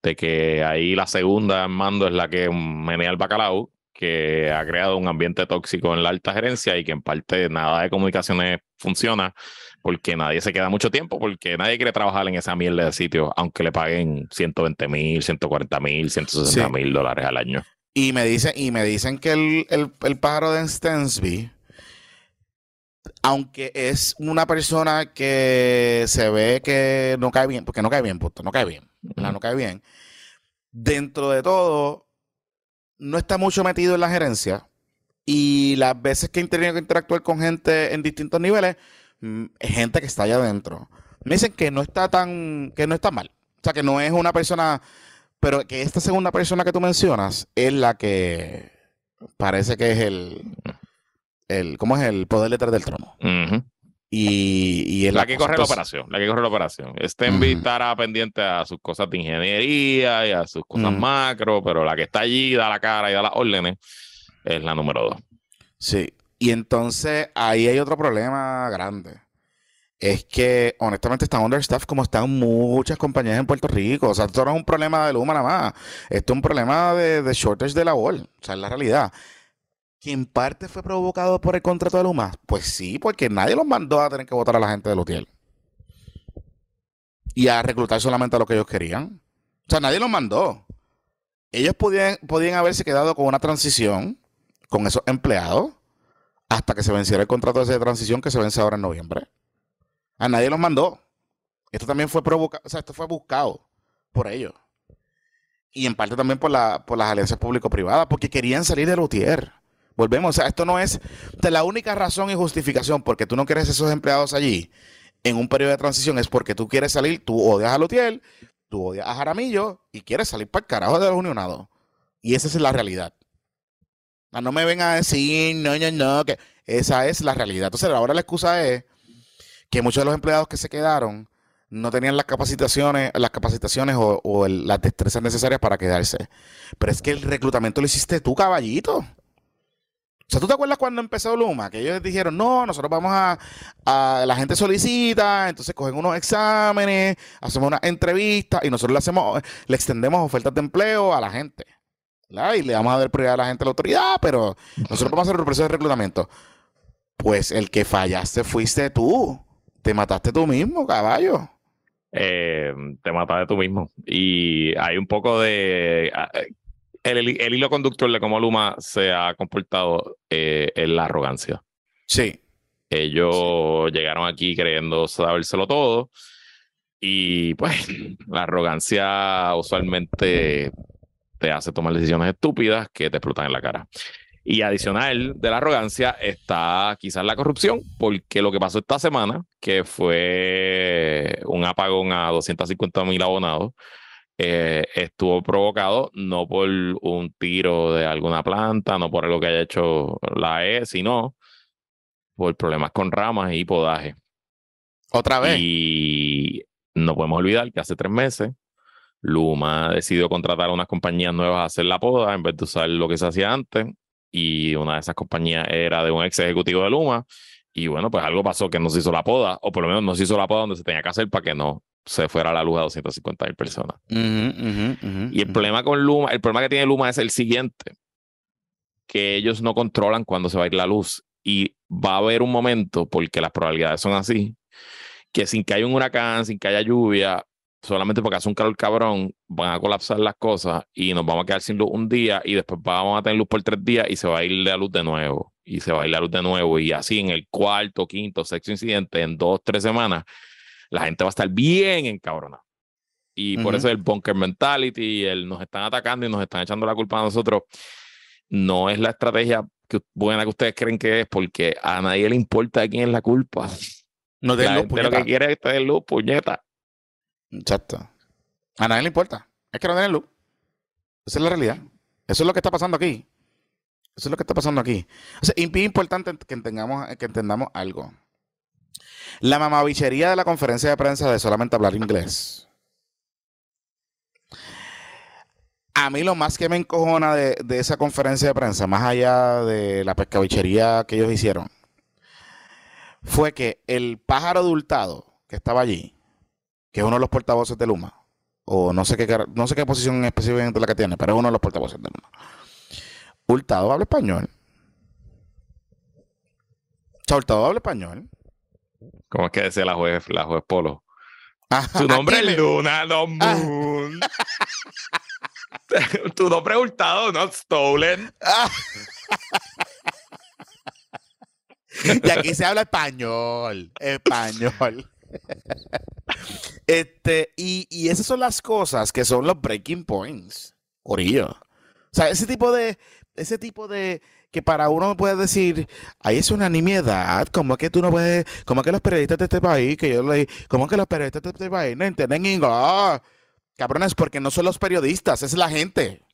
de que ahí la segunda mando es la que menea el bacalao, que ha creado un ambiente tóxico en la alta gerencia y que en parte nada de comunicaciones funciona porque nadie se queda mucho tiempo, porque nadie quiere trabajar en esa mierda de sitio, aunque le paguen 120 mil, 140 mil, 160 mil dólares al año. Y me dicen, y me dicen que el, el, el pájaro de Stensby, aunque es una persona que se ve que no cae bien, porque no cae bien, punto, no cae bien, no cae bien, dentro de todo, no está mucho metido en la gerencia y las veces que he tenido que interactuar con gente en distintos niveles, mm, gente que está allá adentro, me dicen que no está tan, que no está mal, o sea, que no es una persona, pero que esta segunda persona que tú mencionas es la que parece que es el el, ¿cómo es el poder detrás del trono? Y, es la, que corre la operación, la que corre la operación. Este estará pendiente a sus cosas de ingeniería y a sus cosas macro, pero la que está allí, da la cara y da las órdenes, es la número dos. Sí, y entonces ahí hay otro problema grande. Es que honestamente están understaff como están muchas compañías en Puerto Rico. O sea, esto no es un problema de Luma nada más. Esto es un problema de, de shortage de labor. O sea, es la realidad en parte fue provocado por el contrato de Luma. Pues sí, porque nadie los mandó a tener que votar a la gente del hotel. Y a reclutar solamente a lo que ellos querían. O sea, nadie los mandó. Ellos podían, podían haberse quedado con una transición con esos empleados hasta que se venciera el contrato de transición que se vence ahora en noviembre. A nadie los mandó. Esto también fue provocado, o sea, esto fue buscado por ellos. Y en parte también por, la, por las alianzas público-privadas, porque querían salir del UTIER. Volvemos, o sea, esto no es la única razón y justificación porque tú no quieres esos empleados allí en un periodo de transición es porque tú quieres salir, tú odias a Lutiel, tú odias a Jaramillo y quieres salir para el carajo de los unionados. Y esa es la realidad. No me vengan a decir, no, no, no, que esa es la realidad. Entonces, ahora la excusa es que muchos de los empleados que se quedaron no tenían las capacitaciones, las capacitaciones o, las destrezas necesarias para quedarse. Pero es que el reclutamiento lo hiciste tú, caballito. O sea, ¿tú te acuerdas cuando empezó Luma? Que ellos dijeron, no, nosotros vamos a, la gente solicita, entonces cogen unos exámenes, hacemos una entrevista y nosotros le hacemos, le extendemos ofertas de empleo a la gente. Y le vamos a dar prioridad a la gente a la autoridad, pero nosotros vamos a hacer el proceso de reclutamiento. Pues el que fallaste fuiste tú. Te mataste tú mismo, caballo. Eh, te mataste tú mismo. Y hay un poco de el, hilo conductor de cómo Luma se ha comportado eh, es la arrogancia. Sí. Ellos llegaron aquí creyendo sabérselo todo y pues la arrogancia usualmente te hace tomar decisiones estúpidas que te explotan en la cara. Y adicional de la arrogancia está quizás la corrupción, porque lo que pasó esta semana, que fue un apagón a 250 mil abonados, eh, estuvo provocado no por un tiro de alguna planta, no por algo que haya hecho la E, sino por problemas con ramas y podaje. Otra vez. Y no podemos olvidar que hace tres meses Luma decidió contratar a unas compañías nuevas a hacer la poda en vez de usar lo que se hacía antes. Y una de esas compañías era de un ex ejecutivo de Luma. Y bueno, pues algo pasó que no se hizo la poda, o por lo menos no se hizo la poda donde se tenía que hacer para que no se fuera a la luz a 250 mil personas. y el problema con Luma, el problema que tiene Luma es el siguiente, que ellos no controlan cuándo se va a ir la luz. Y va a haber un momento, porque las probabilidades son así, que sin que haya un huracán, sin que haya lluvia, solamente porque hace un calor cabrón, van a colapsar las cosas y nos vamos a quedar sin luz un día y después vamos a tener luz por tres días y se va a ir la luz de nuevo. Y se va a ir la luz de nuevo. Y así en el cuarto, quinto, sexto incidente, en dos, tres semanas, la gente va a estar bien encabronada. y por eso el bunker mentality, el nos están atacando y nos están echando la culpa a nosotros, no es la estrategia que, buena que ustedes creen que es, porque a nadie le importa quién es la culpa. No la gente lo que quiere es tener luz, puñeta. Exacto. A nadie le importa. Es que no tienen luz. Esa es la realidad. Eso es lo que está pasando aquí. Eso es lo que está pasando aquí. O sea, es importante que entendamos, que entendamos algo. La mamabichería de la conferencia de prensa de solamente hablar inglés. A mí lo más que me encojona de, esa conferencia de prensa, más allá de la pescabichería que ellos hicieron, fue que el pájaro adultado que estaba allí, que es uno de los portavoces de Luma, o no sé qué, no sé qué posición específicamente la que tiene, pero es uno de los portavoces de Luma. Hurtado habla español. Hurtado habla español. ¿Cómo es que decía la juez, la juez Polo? tu nombre es Luna, no ah. Moon. tu nombre es Hurtado, no Stolen. y aquí se habla español. Español. este, y, y esas son las cosas que son los breaking points. Orillo. O sea, ese tipo de, ese tipo de que para uno puede decir, ahí es una nimiedad, como que tú no puedes, como que los periodistas de este país, que yo leí, como que los periodistas de este país no entienden inglés. Cabrones, porque no son los periodistas, es la gente.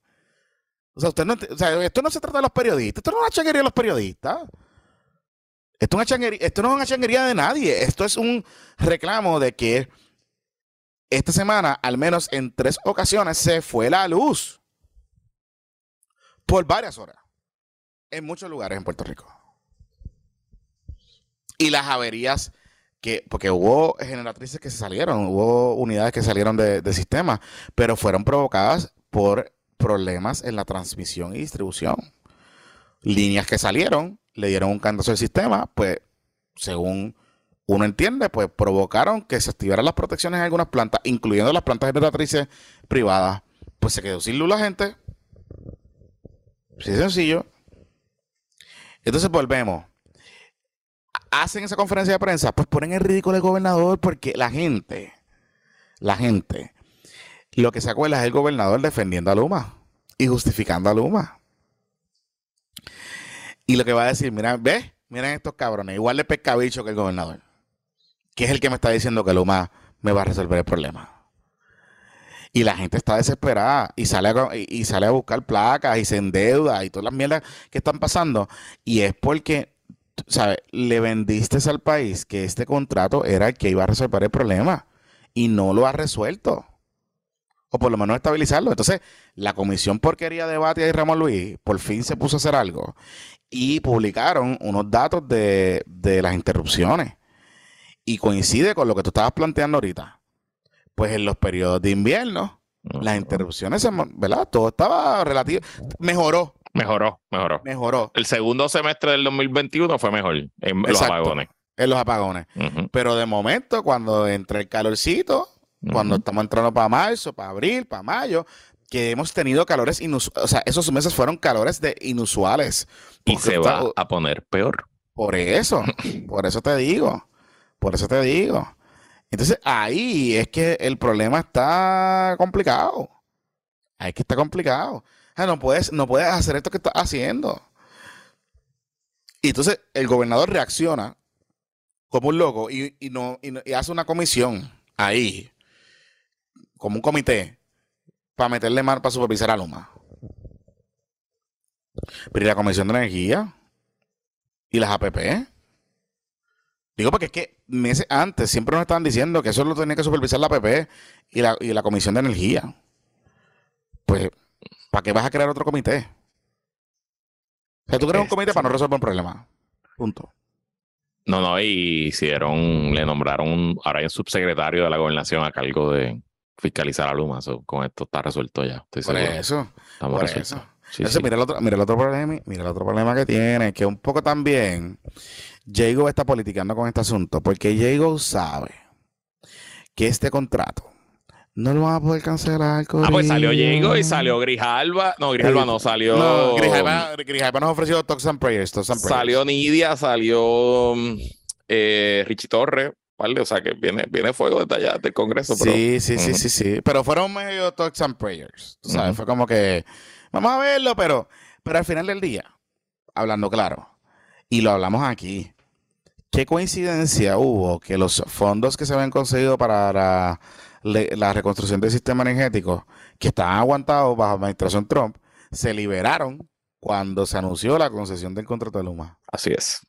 O sea, usted no, o sea, esto no se trata de los periodistas, esto no es una changuería de los periodistas. Esto, es una esto no es una changuería de nadie, esto es un reclamo de que esta semana, al menos en tres ocasiones, se fue la luz por varias horas en muchos lugares en Puerto Rico. Y las averías que, porque hubo generatrices que se salieron, hubo unidades que salieron de, sistema, pero fueron provocadas por problemas en la transmisión y distribución. Líneas que salieron, le dieron un cantazo al sistema, pues según uno entiende, pues provocaron que se activaran las protecciones en algunas plantas, incluyendo las plantas generatrices privadas. Pues se quedó sin luz la gente, Sí, sencillo. Entonces volvemos. Hacen esa conferencia de prensa, pues ponen el ridículo del gobernador porque la gente, la gente, lo que se acuerda es el gobernador defendiendo a Luma y justificando a Luma. Y lo que va a decir, mira, ve, miren estos cabrones, igual de pescabicho que el gobernador, que es el que me está diciendo que Luma me va a resolver el problema. Y la gente está desesperada y sale a, y sale a buscar placas y se endeuda y todas las mierdas que están pasando. Y es porque, ¿sabes? Le vendiste al país que este contrato era el que iba a resolver el problema y no lo ha resuelto. O por lo menos estabilizarlo. Entonces, la comisión porquería de Batia y Ramón Luis por fin se puso a hacer algo y publicaron unos datos de, de las interrupciones. Y coincide con lo que tú estabas planteando ahorita pues en los periodos de invierno, las interrupciones, ¿verdad? Todo estaba relativo. Mejoró. Mejoró, mejoró. Mejoró. El segundo semestre del 2021 fue mejor en los apagones. En los apagones. Pero de momento, cuando entra el calorcito, cuando estamos entrando para marzo, para abril, para mayo, que hemos tenido calores inusuales. O sea, esos meses fueron calores de inusuales. Y se va a poner peor. Por eso, por eso te digo. Por eso te digo. Entonces ahí es que el problema está complicado. Ahí es que está complicado. no, puedes, no puedes hacer esto que estás haciendo. Y entonces el gobernador reacciona como un loco y, no, y, hace una comisión ahí, como un comité, para meterle mano para supervisar a Luma. Pero ¿y la Comisión de Energía? ¿Y las APP? Digo porque es que meses antes siempre nos estaban diciendo que eso lo tenía que supervisar la PP y la, y la Comisión de Energía. Pues, ¿para qué vas a crear otro comité? O sea, tú creas un comité para no resolver un problema. Punto. No, no, y hicieron, le nombraron ahora hay un subsecretario de la gobernación a cargo de fiscalizar a Luma. con esto está resuelto ya. por eso. Estamos por eso. Mira, el otro, mira el otro problema, mira el otro problema que tiene, que un poco también Jago está politicando con este asunto porque Jago sabe que este contrato no lo van a poder cancelar. Ah, pues salió Jago y salió Grijalba. No, Grijalba no, salió. No, Grijalba, nos ofreció Tox and Prayers. Salió Nidia, salió mm, eh, Richie Torres ¿vale? O sea, que viene, viene fuego desde allá, del Congreso. sí, sí, sí, sí, sí. Pero fueron medio talks and prayers. Tú sabes, fue como que vamos a verlo, pero, pero al final del día, hablando claro, y lo hablamos aquí, ¿qué coincidencia hubo que los fondos que se habían conseguido para la, la reconstrucción del sistema energético, que estaban aguantados bajo la administración Trump, se liberaron cuando se anunció la concesión del contrato de Luma? Así es.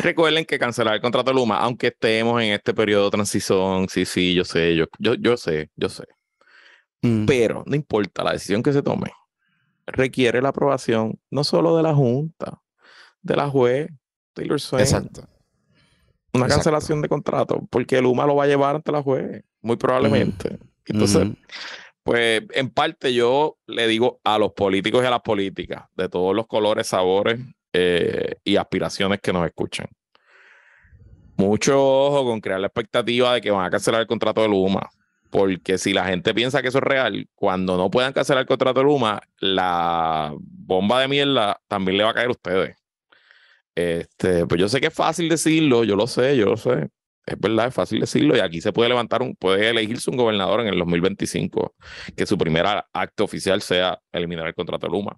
Recuerden que cancelar el contrato de Luma, aunque estemos en este periodo de transición, sí, sí, yo sé, yo, yo, yo sé, yo sé. Mm. Pero no importa la decisión que se tome, requiere la aprobación no solo de la Junta, de la juez, Taylor Swift. Exacto. Una cancelación de contrato, porque Luma lo va a llevar ante la juez, muy probablemente. Entonces, pues en parte yo le digo a los políticos y a las políticas de todos los colores, sabores eh, y aspiraciones que nos escuchan. Mucho ojo con crear la expectativa de que van a cancelar el contrato de Luma, porque si la gente piensa que eso es real, cuando no puedan cancelar el contrato de Luma, la bomba de mierda también le va a caer a ustedes. Este, pues yo sé que es fácil decirlo, yo lo sé, yo lo sé. Es verdad, es fácil decirlo y aquí se puede levantar un, puede elegirse un gobernador en el 2025 que su primer acto oficial sea eliminar el contrato de Luma.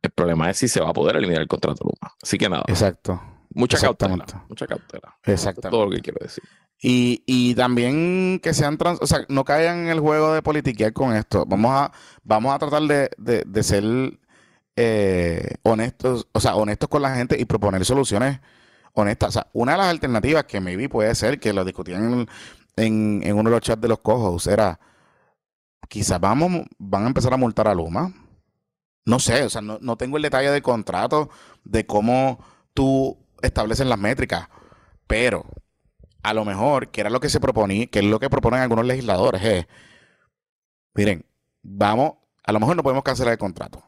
El problema es si se va a poder eliminar el contrato Luma. Así que nada. Exacto. Mucha cautela. Mucha cautela. Exacto. Todo lo que quiero decir. Y, y, también que sean trans, o sea, no caigan en el juego de politiquear con esto. Vamos a, vamos a tratar de, de, ser eh, honestos, o sea, honestos con la gente y proponer soluciones honestas. O sea, una de las alternativas que me vi puede ser que lo discutían en, uno de los chats de los cojos era quizás vamos, van a empezar a multar a Luma no sé, o sea, no, tengo el detalle del contrato, de cómo tú estableces las métricas, pero a lo mejor, que era lo que se proponía, que es lo que proponen algunos legisladores, es, miren, vamos, a lo mejor no podemos cancelar el contrato,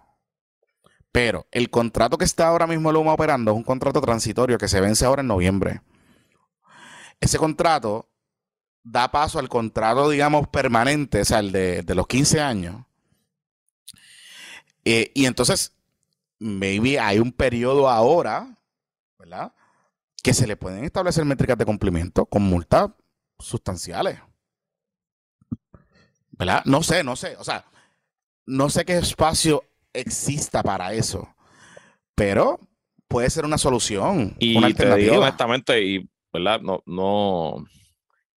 pero el contrato que está ahora mismo Luma operando es un contrato transitorio que se vence ahora en noviembre. Ese contrato da paso al contrato, digamos, permanente, o sea, el de, de los 15 años, eh, y entonces, maybe hay un periodo ahora, ¿verdad? Que se le pueden establecer métricas de cumplimiento con multas sustanciales. ¿Verdad? No sé, no sé. O sea, no sé qué espacio exista para eso. Pero puede ser una solución. Y una te digo honestamente, y ¿verdad? No, no.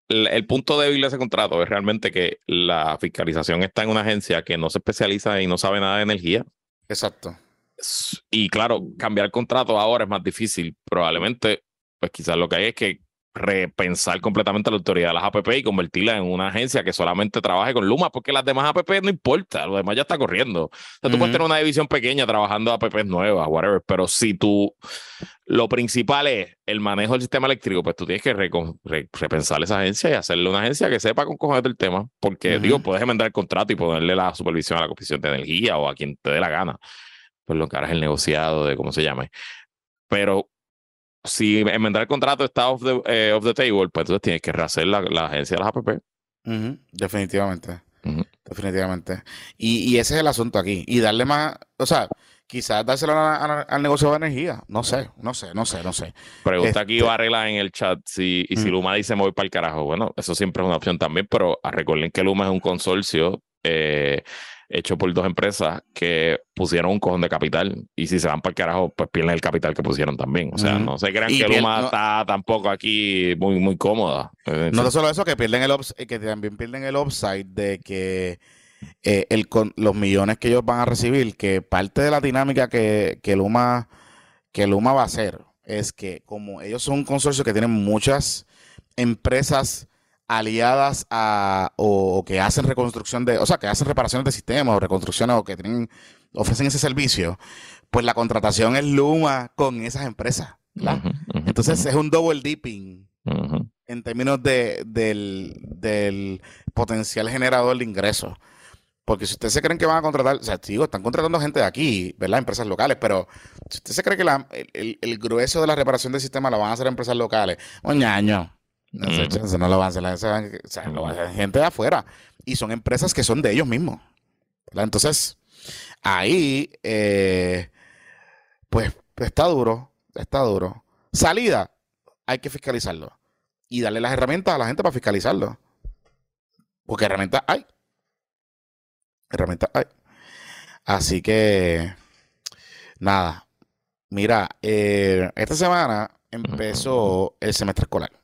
el, punto débil de ese contrato es realmente que la fiscalización está en una agencia que no se especializa y no sabe nada de energía. Exacto. Y claro, cambiar el contrato ahora es más difícil. Probablemente, pues quizás lo que hay es que repensar completamente la autoridad de las APP y convertirla en una agencia que solamente trabaje con Luma, porque las demás APP no importa, lo demás ya está corriendo. O sea, tú puedes tener una división pequeña trabajando APP nuevas, whatever, pero si tú, lo principal es el manejo del sistema eléctrico, pues tú tienes que repensar esa agencia y hacerle una agencia que sepa con cojones del tema, porque digo, puedes enmendar el contrato y ponerle la supervisión a la Comisión de Energía o a quien te dé la gana, pues lo que harás es el negociado de cómo se llame. Pero si enmendar el contrato está off the, eh, the table, pues entonces tienes que rehacer la, agencia de las APP. Definitivamente. Definitivamente. Y, ese es el asunto aquí. Y darle más, o sea, quizás dárselo al negocio de energía. No sé, no sé, no sé, no sé. Pregunta aquí este Varela en el chat si, y si Luma dice voy para el carajo. Bueno, eso siempre es una opción también, pero recuerden que Luma es un consorcio. Eh, hecho por dos empresas que pusieron un cojón de capital y si se van para el carajo, pues pierden el capital que pusieron también. O sea, no se crean que Luma está tampoco aquí muy, muy cómoda. No solo eso, que pierden el eh, que también pierden el upside de que eh, el, los millones que ellos van a recibir, que parte de la dinámica que, que Luma que Luma va a hacer es que como ellos son un consorcio que tienen muchas empresas aliadas a o, que hacen reconstrucción de, o sea, que hacen reparaciones de sistemas o reconstrucciones o que tienen, ofrecen ese servicio, pues la contratación es Luma con esas empresas. Entonces es un double dipping en términos de, del, del, potencial generador de ingresos. Porque si ustedes se creen que van a contratar, o sea, digo, están contratando gente de aquí, ¿verdad? Empresas locales, pero si usted se cree que la, el, grueso de la reparación del sistema la van a hacer empresas locales, oñaño, no, no lo van a hacer, o sea, lo van a hacer gente de afuera. Y son empresas que son de ellos mismos. Entonces, ahí, eh, pues, está duro, está duro. Salida, hay que fiscalizarlo. Y darle las herramientas a la gente para fiscalizarlo. Porque herramientas hay. Herramientas hay. Así que, nada. Mira, eh, esta semana empezó el semestre escolar.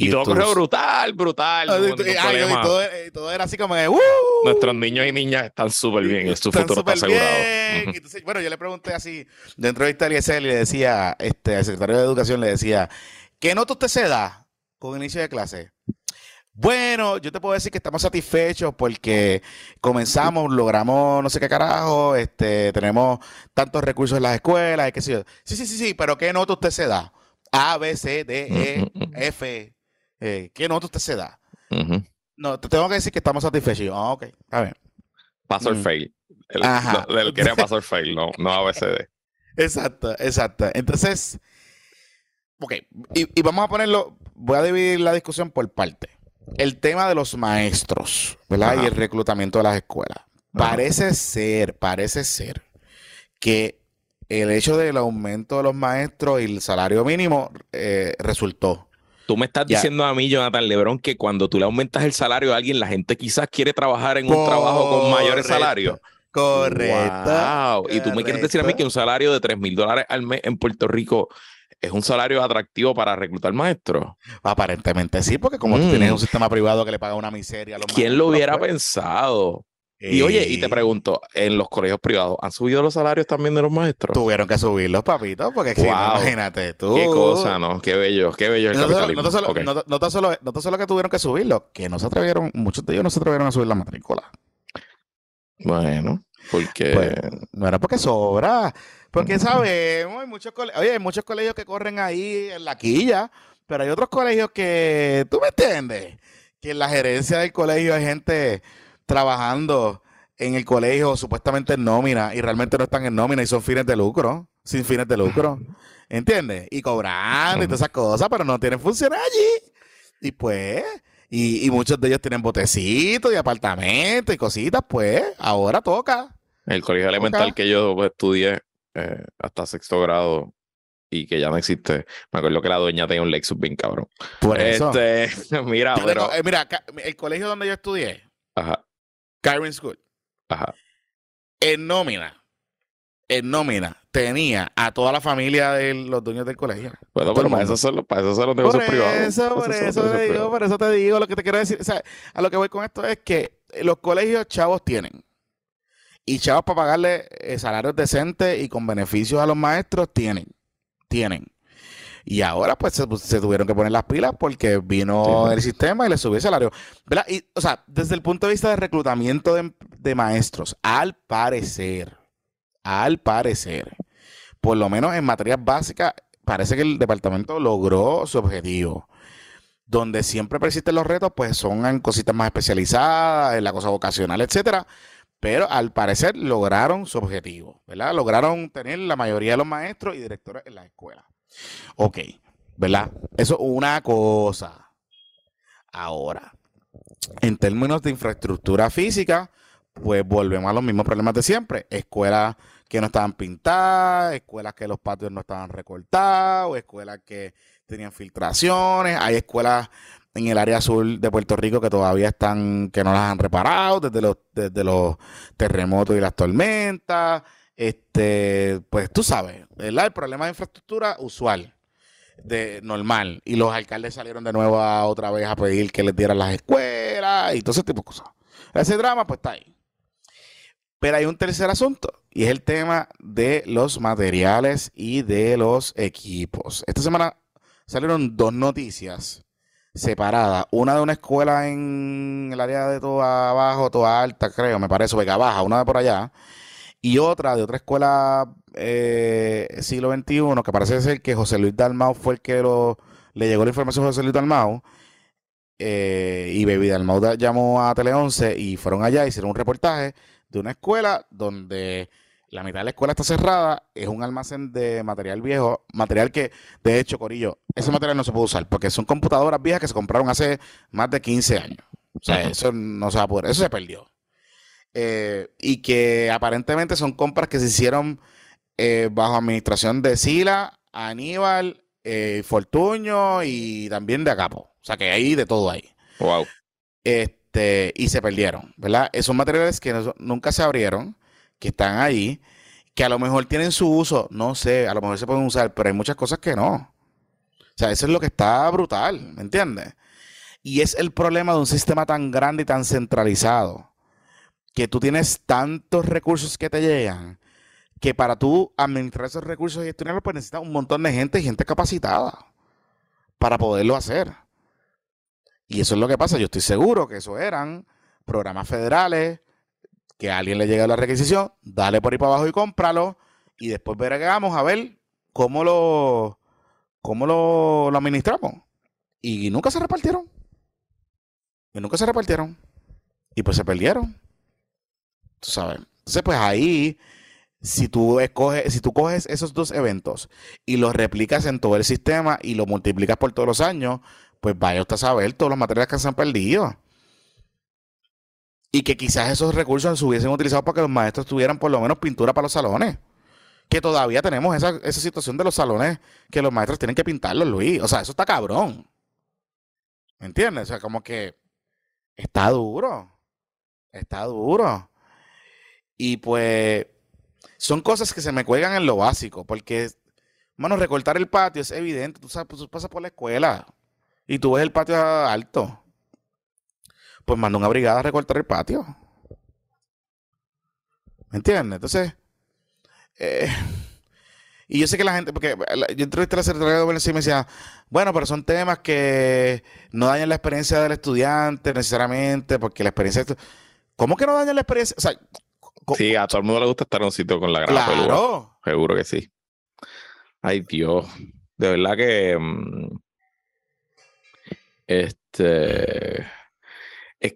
Y, todo corrió brutal, brutal. Ah, y, todo, era así como de, ¡Uh! Nuestros niños y niñas están súper bien, su futuro está asegurado. Entonces, bueno, yo le pregunté así, dentro de esta y le decía, este, al secretario de Educación le decía, ¿qué nota usted se da con inicio de clase? Bueno, yo te puedo decir que estamos satisfechos porque comenzamos, logramos no sé qué carajo, este, tenemos tantos recursos en las escuelas, y qué sé yo. Sí, sí, sí, sí, pero ¿qué nota usted se da? A, B, C, D, E, F, eh, ¿qué nota usted se da? No, te tengo que decir que estamos satisfechos. Ah, ok, a ver. Pass or mm. fail. El, Ajá. el quería pass or fail, no, no ABCD. exacto, exacto. Entonces, ok, y, vamos a ponerlo, voy a dividir la discusión por parte. El tema de los maestros, ¿verdad? Y el reclutamiento de las escuelas. Parece ser, parece ser que el hecho del aumento de los maestros y el salario mínimo eh, resultó. Tú me estás diciendo a mí, Jonathan Lebron, que cuando tú le aumentas el salario a alguien, la gente quizás quiere trabajar en un trabajo con mayores salarios. Correcto. Y tú me quieres decir a mí que un salario de 3 mil dólares al mes en Puerto Rico es un salario atractivo para reclutar maestros. Aparentemente sí, porque como tú tienes mm. un sistema privado que le paga una miseria a los ¿Quién lo hubiera pues. pensado? Y oye, y te pregunto, ¿en los colegios privados han subido los salarios también de los maestros? Tuvieron que subirlos, papitos, porque imagínate tú. Qué cosa, ¿no? Qué bello, qué bello el no, capitalismo. No, solo, no, solo, no solo que tuvieron que subirlo, que no se atrevieron, muchos de ellos no se atrevieron a subir la matrícula. Bueno, porque... Pues, bueno, porque sobra. Porque sabemos, hay muchos colegios, oye, hay muchos colegios que corren ahí en la quilla, pero hay otros colegios que, ¿tú me entiendes? Que en la gerencia del colegio hay gente trabajando en el colegio supuestamente en nómina y realmente no están en nómina y son fines de lucro, sin fines de lucro. ¿Entiendes? Y cobrando y todas esas cosas, pero no tienen función allí. Y pues, y, muchos de ellos tienen botecitos y apartamentos y cositas, pues, ahora toca. El colegio elemental que yo pues, estudié eh, hasta sexto grado y que ya no existe. Me acuerdo que la dueña tenía un Lexus bien cabrón. Por eso. Este, mira, pero... Eh, mira, el colegio donde yo estudié, Ajá. Kyron School, Ajá. En nómina, en nómina, tenía a toda la familia de los dueños del colegio. Bueno, pero para eso, son los, para eso son los negocios privados. por eso, te digo, por eso te digo, lo que te quiero decir. O sea, a lo que voy con esto es que los colegios chavos tienen. Y chavos para pagarle eh, salarios decentes y con beneficios a los maestros tienen. Tienen. Y ahora pues se, tuvieron que poner las pilas porque vino el sistema y le subió el salario. Y, o sea, desde el punto de vista de reclutamiento de, maestros, al parecer, al parecer, por lo menos en materias básicas, parece que el departamento logró su objetivo. Donde siempre persisten los retos, pues son en cositas más especializadas, en la cosa vocacional, etcétera. Pero al parecer lograron su objetivo, ¿verdad? Lograron tener la mayoría de los maestros y directores en las escuelas. Ok, ¿verdad? Eso es una cosa. Ahora, en términos de infraestructura física, pues volvemos a los mismos problemas de siempre. Escuelas que no estaban pintadas, escuelas que los patios no estaban recortados, escuelas que tenían filtraciones, hay escuelas en el área sur de Puerto Rico que todavía están, que no las han reparado desde los, desde los terremotos y las tormentas. Este, pues tú sabes, ¿verdad? El problema de infraestructura usual, de normal. Y los alcaldes salieron de nuevo a otra vez a pedir que les dieran las escuelas y todo ese tipo de cosas. Ese drama, pues está ahí. Pero hay un tercer asunto y es el tema de los materiales y de los equipos. Esta semana salieron dos noticias separadas. Una de una escuela en el área de toda abajo, toda alta, creo, me parece, Vega Baja, una de por allá y otra de otra escuela eh, siglo XXI, que parece ser que José Luis Dalmau fue el que le llegó la información a José Luis Dalmau, eh, y Baby Dalmau llamó a Tele 11 y fueron allá, hicieron un reportaje de una escuela donde la mitad de la escuela está cerrada, es un almacén de material viejo, material que, de hecho, Corillo, ese material no se puede usar porque son computadoras viejas que se compraron hace más de 15 años. O sea, eso no se va a poder, eso se perdió. Eh, y que aparentemente son compras que se hicieron eh, bajo administración de Sila, Aníbal, eh, Fortuño y también de Acapo. O sea que hay de todo ahí. Wow. Este, y se perdieron, ¿verdad? Esos materiales que no- nunca se abrieron, que están ahí, que a lo mejor tienen su uso, no sé, a lo mejor se pueden usar, pero hay muchas cosas que no. O sea, eso es lo que está brutal, ¿me entiendes? Y es el problema de un sistema tan grande y tan centralizado, que tú tienes tantos recursos que te llegan, que para tú administrar esos recursos y gestionarlos, pues necesitas un montón de gente y gente capacitada para poderlo hacer. Y eso es lo que pasa. Yo estoy seguro que eso eran programas federales, que a alguien le llega la requisición, dale por ahí para abajo y cómpralo, y después veremos a ver cómo lo, cómo lo, lo administramos. Y nunca se repartieron. Y nunca se repartieron. Y pues se perdieron. Tú sabes. Entonces, pues ahí, si tú escoges, si tú coges esos dos eventos y los replicas en todo el sistema y lo multiplicas por todos los años, pues vaya usted a saber todos los materiales que se han perdido. Y que quizás esos recursos se hubiesen utilizado para que los maestros tuvieran por lo menos pintura para los salones. Que todavía tenemos esa, esa situación de los salones que los maestros tienen que pintarlos, Luis. O sea, eso está cabrón. ¿Me entiendes? O sea, como que está duro. Está duro. Y pues son cosas que se me cuelgan en lo básico. Porque, mano, recortar el patio es evidente. Tú sabes, tú pasas por la escuela y tú ves el patio alto. Pues manda una brigada a recortar el patio. ¿Me entiendes? Entonces, eh, y yo sé que la gente, porque yo entrevisté a la secretaria de Gobierno y me decía, bueno, pero son temas que no dañan la experiencia del estudiante necesariamente, porque la experiencia... de estu- ¿Cómo que no dañan la experiencia? O sea, Sí, a todo el mundo le gusta estar en un sitio con la grama claro. Seguro que sí. Ay, Dios. De verdad que. mm, Este. Es,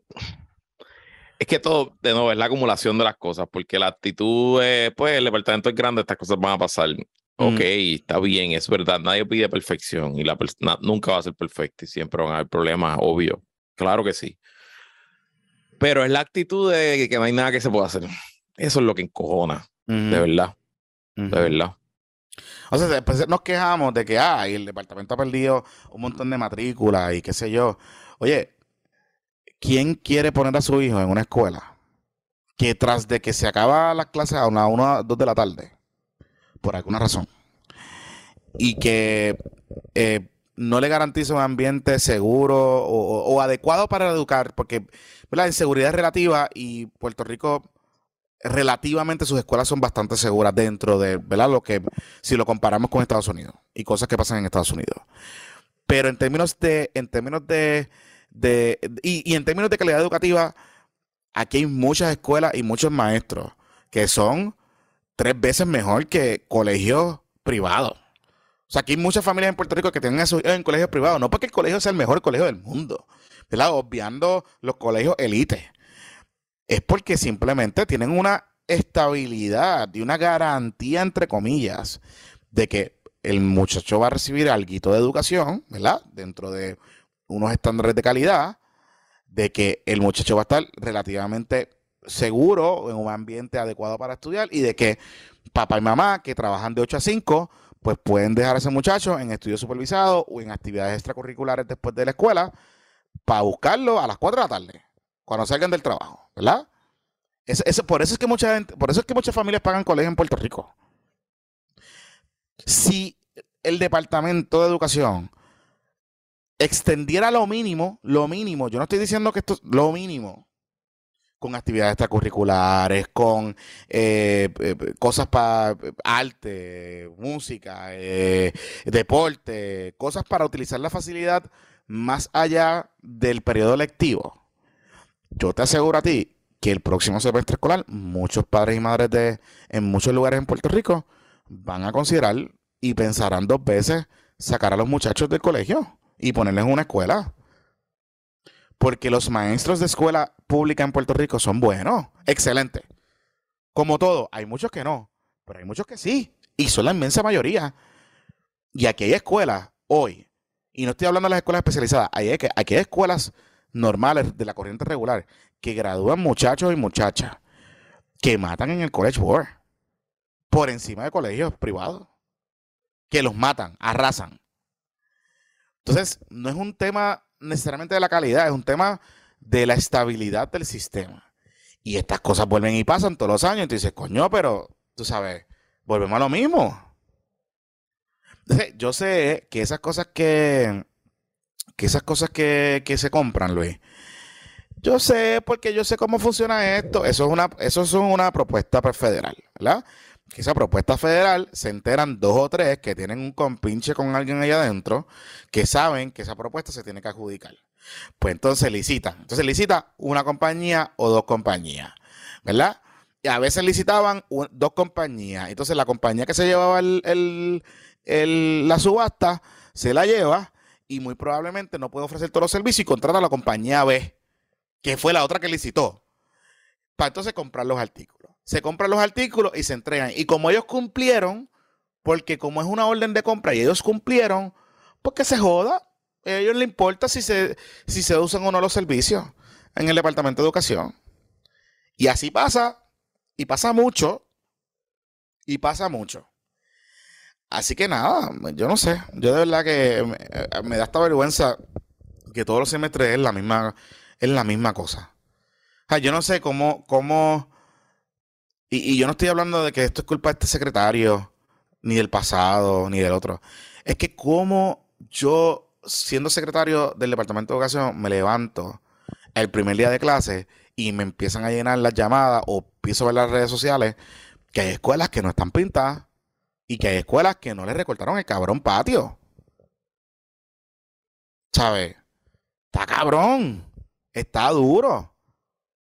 es que todo, de nuevo, es la acumulación de las cosas, porque la actitud, es, pues, el departamento es grande, estas cosas van a pasar. Ok, está bien, es verdad, nadie pide perfección y la persona nunca va a ser perfecta y siempre van a haber problemas, obvio. Claro que sí. Pero es la actitud de que no hay nada que se pueda hacer. Eso es lo que encojona, de verdad, de verdad. O sea, después nos quejamos de que, ah, y el departamento ha perdido un montón de matrículas y qué sé yo. Oye, ¿quién quiere poner a su hijo en una escuela que tras de que se acaba las clases a una, una, dos de la tarde, por alguna razón, y que eh, no le garantiza un ambiente seguro o, o- o adecuado para educar, porque la inseguridad es relativa y Puerto Rico relativamente sus escuelas son bastante seguras dentro de, ¿verdad? Lo que si lo comparamos con Estados Unidos y cosas que pasan en Estados Unidos. Pero en términos de, en términos de, de y, en términos de calidad educativa, aquí hay muchas escuelas y muchos maestros que son tres veces mejor que colegios privados. O sea, aquí hay muchas familias en Puerto Rico que tienen eso en colegios privados, no porque el colegio sea el mejor colegio del mundo, ¿verdad? Obviando los colegios elite. Es porque simplemente tienen una estabilidad y una garantía, entre comillas, de que el muchacho va a recibir algo de educación, ¿verdad? Dentro de unos estándares de calidad, de que el muchacho va a estar relativamente seguro en un ambiente adecuado para estudiar y de que papá y mamá que trabajan de 8 a 5, pues pueden dejar a ese muchacho en estudios supervisados o en actividades extracurriculares después de la escuela para buscarlo a las 4 de la tarde, cuando salgan del trabajo, ¿verdad? Eso- eso- por eso es que mucha gente, por eso es que muchas familias pagan colegio en Puerto Rico. Si el departamento de educación extendiera lo mínimo, lo mínimo, yo no estoy diciendo que esto es lo mínimo, con actividades extracurriculares, con eh, cosas para arte, música, eh, deporte, cosas para utilizar la facilidad más allá del periodo lectivo. Yo te aseguro a ti que el próximo semestre escolar, muchos padres y madres de en muchos lugares en Puerto Rico van a considerar y pensarán dos veces sacar a los muchachos del colegio y ponerles una escuela. Porque los maestros de escuela pública en Puerto Rico son buenos, excelentes. Como todo, hay muchos que no, pero hay muchos que sí, y son la inmensa mayoría. Y aquí hay escuelas hoy, y no estoy hablando de las escuelas especializadas, hay, aquí hay escuelas normales de la corriente regular que gradúan muchachos y muchachas que matan en el College Board por encima de colegios privados. Que los matan, arrasan. Entonces, no es un tema necesariamente de la calidad, es un tema de la estabilidad del sistema. Y estas cosas vuelven y pasan todos los años. Y dices, coño, pero tú sabes, volvemos a lo mismo. Entonces, yo sé que esas cosas que, que esas cosas que, que se compran, Luis, yo sé porque yo sé cómo funciona esto. Eso es una, eso es una propuesta federal, ¿verdad? Que esa propuesta federal se enteran dos o tres que tienen un compinche con alguien allá adentro que saben que esa propuesta se tiene que adjudicar. Pues entonces licitan. Entonces licita una compañía o dos compañías, ¿verdad? Y a veces licitaban dos compañías. Entonces la compañía que se llevaba el, la subasta se la lleva y muy probablemente no puede ofrecer todos los servicios y contrata a la compañía B que fue la otra que licitó, para entonces comprar los artículos. Se compran los artículos y se entregan. Y como ellos cumplieron, porque como es una orden de compra y ellos cumplieron, pues que se joda. A ellos les importa si se, si se usan o no los servicios en el Departamento de Educación. Y así pasa, y pasa mucho, y pasa mucho. Así que nada, yo no sé, yo de verdad que me, da esta vergüenza que todos los semestres es la misma, es la misma cosa. Yo no sé cómo, cómo, y, yo no estoy hablando de que esto es culpa de este secretario, ni del pasado, ni del otro. Es que como yo, siendo secretario del Departamento de Educación, me levanto el primer día de clase y me empiezan a llenar las llamadas o a ver las redes sociales que hay escuelas que no están pintadas y que hay escuelas que no le recortaron el cabrón patio. ¿Sabes? Está cabrón. Está duro.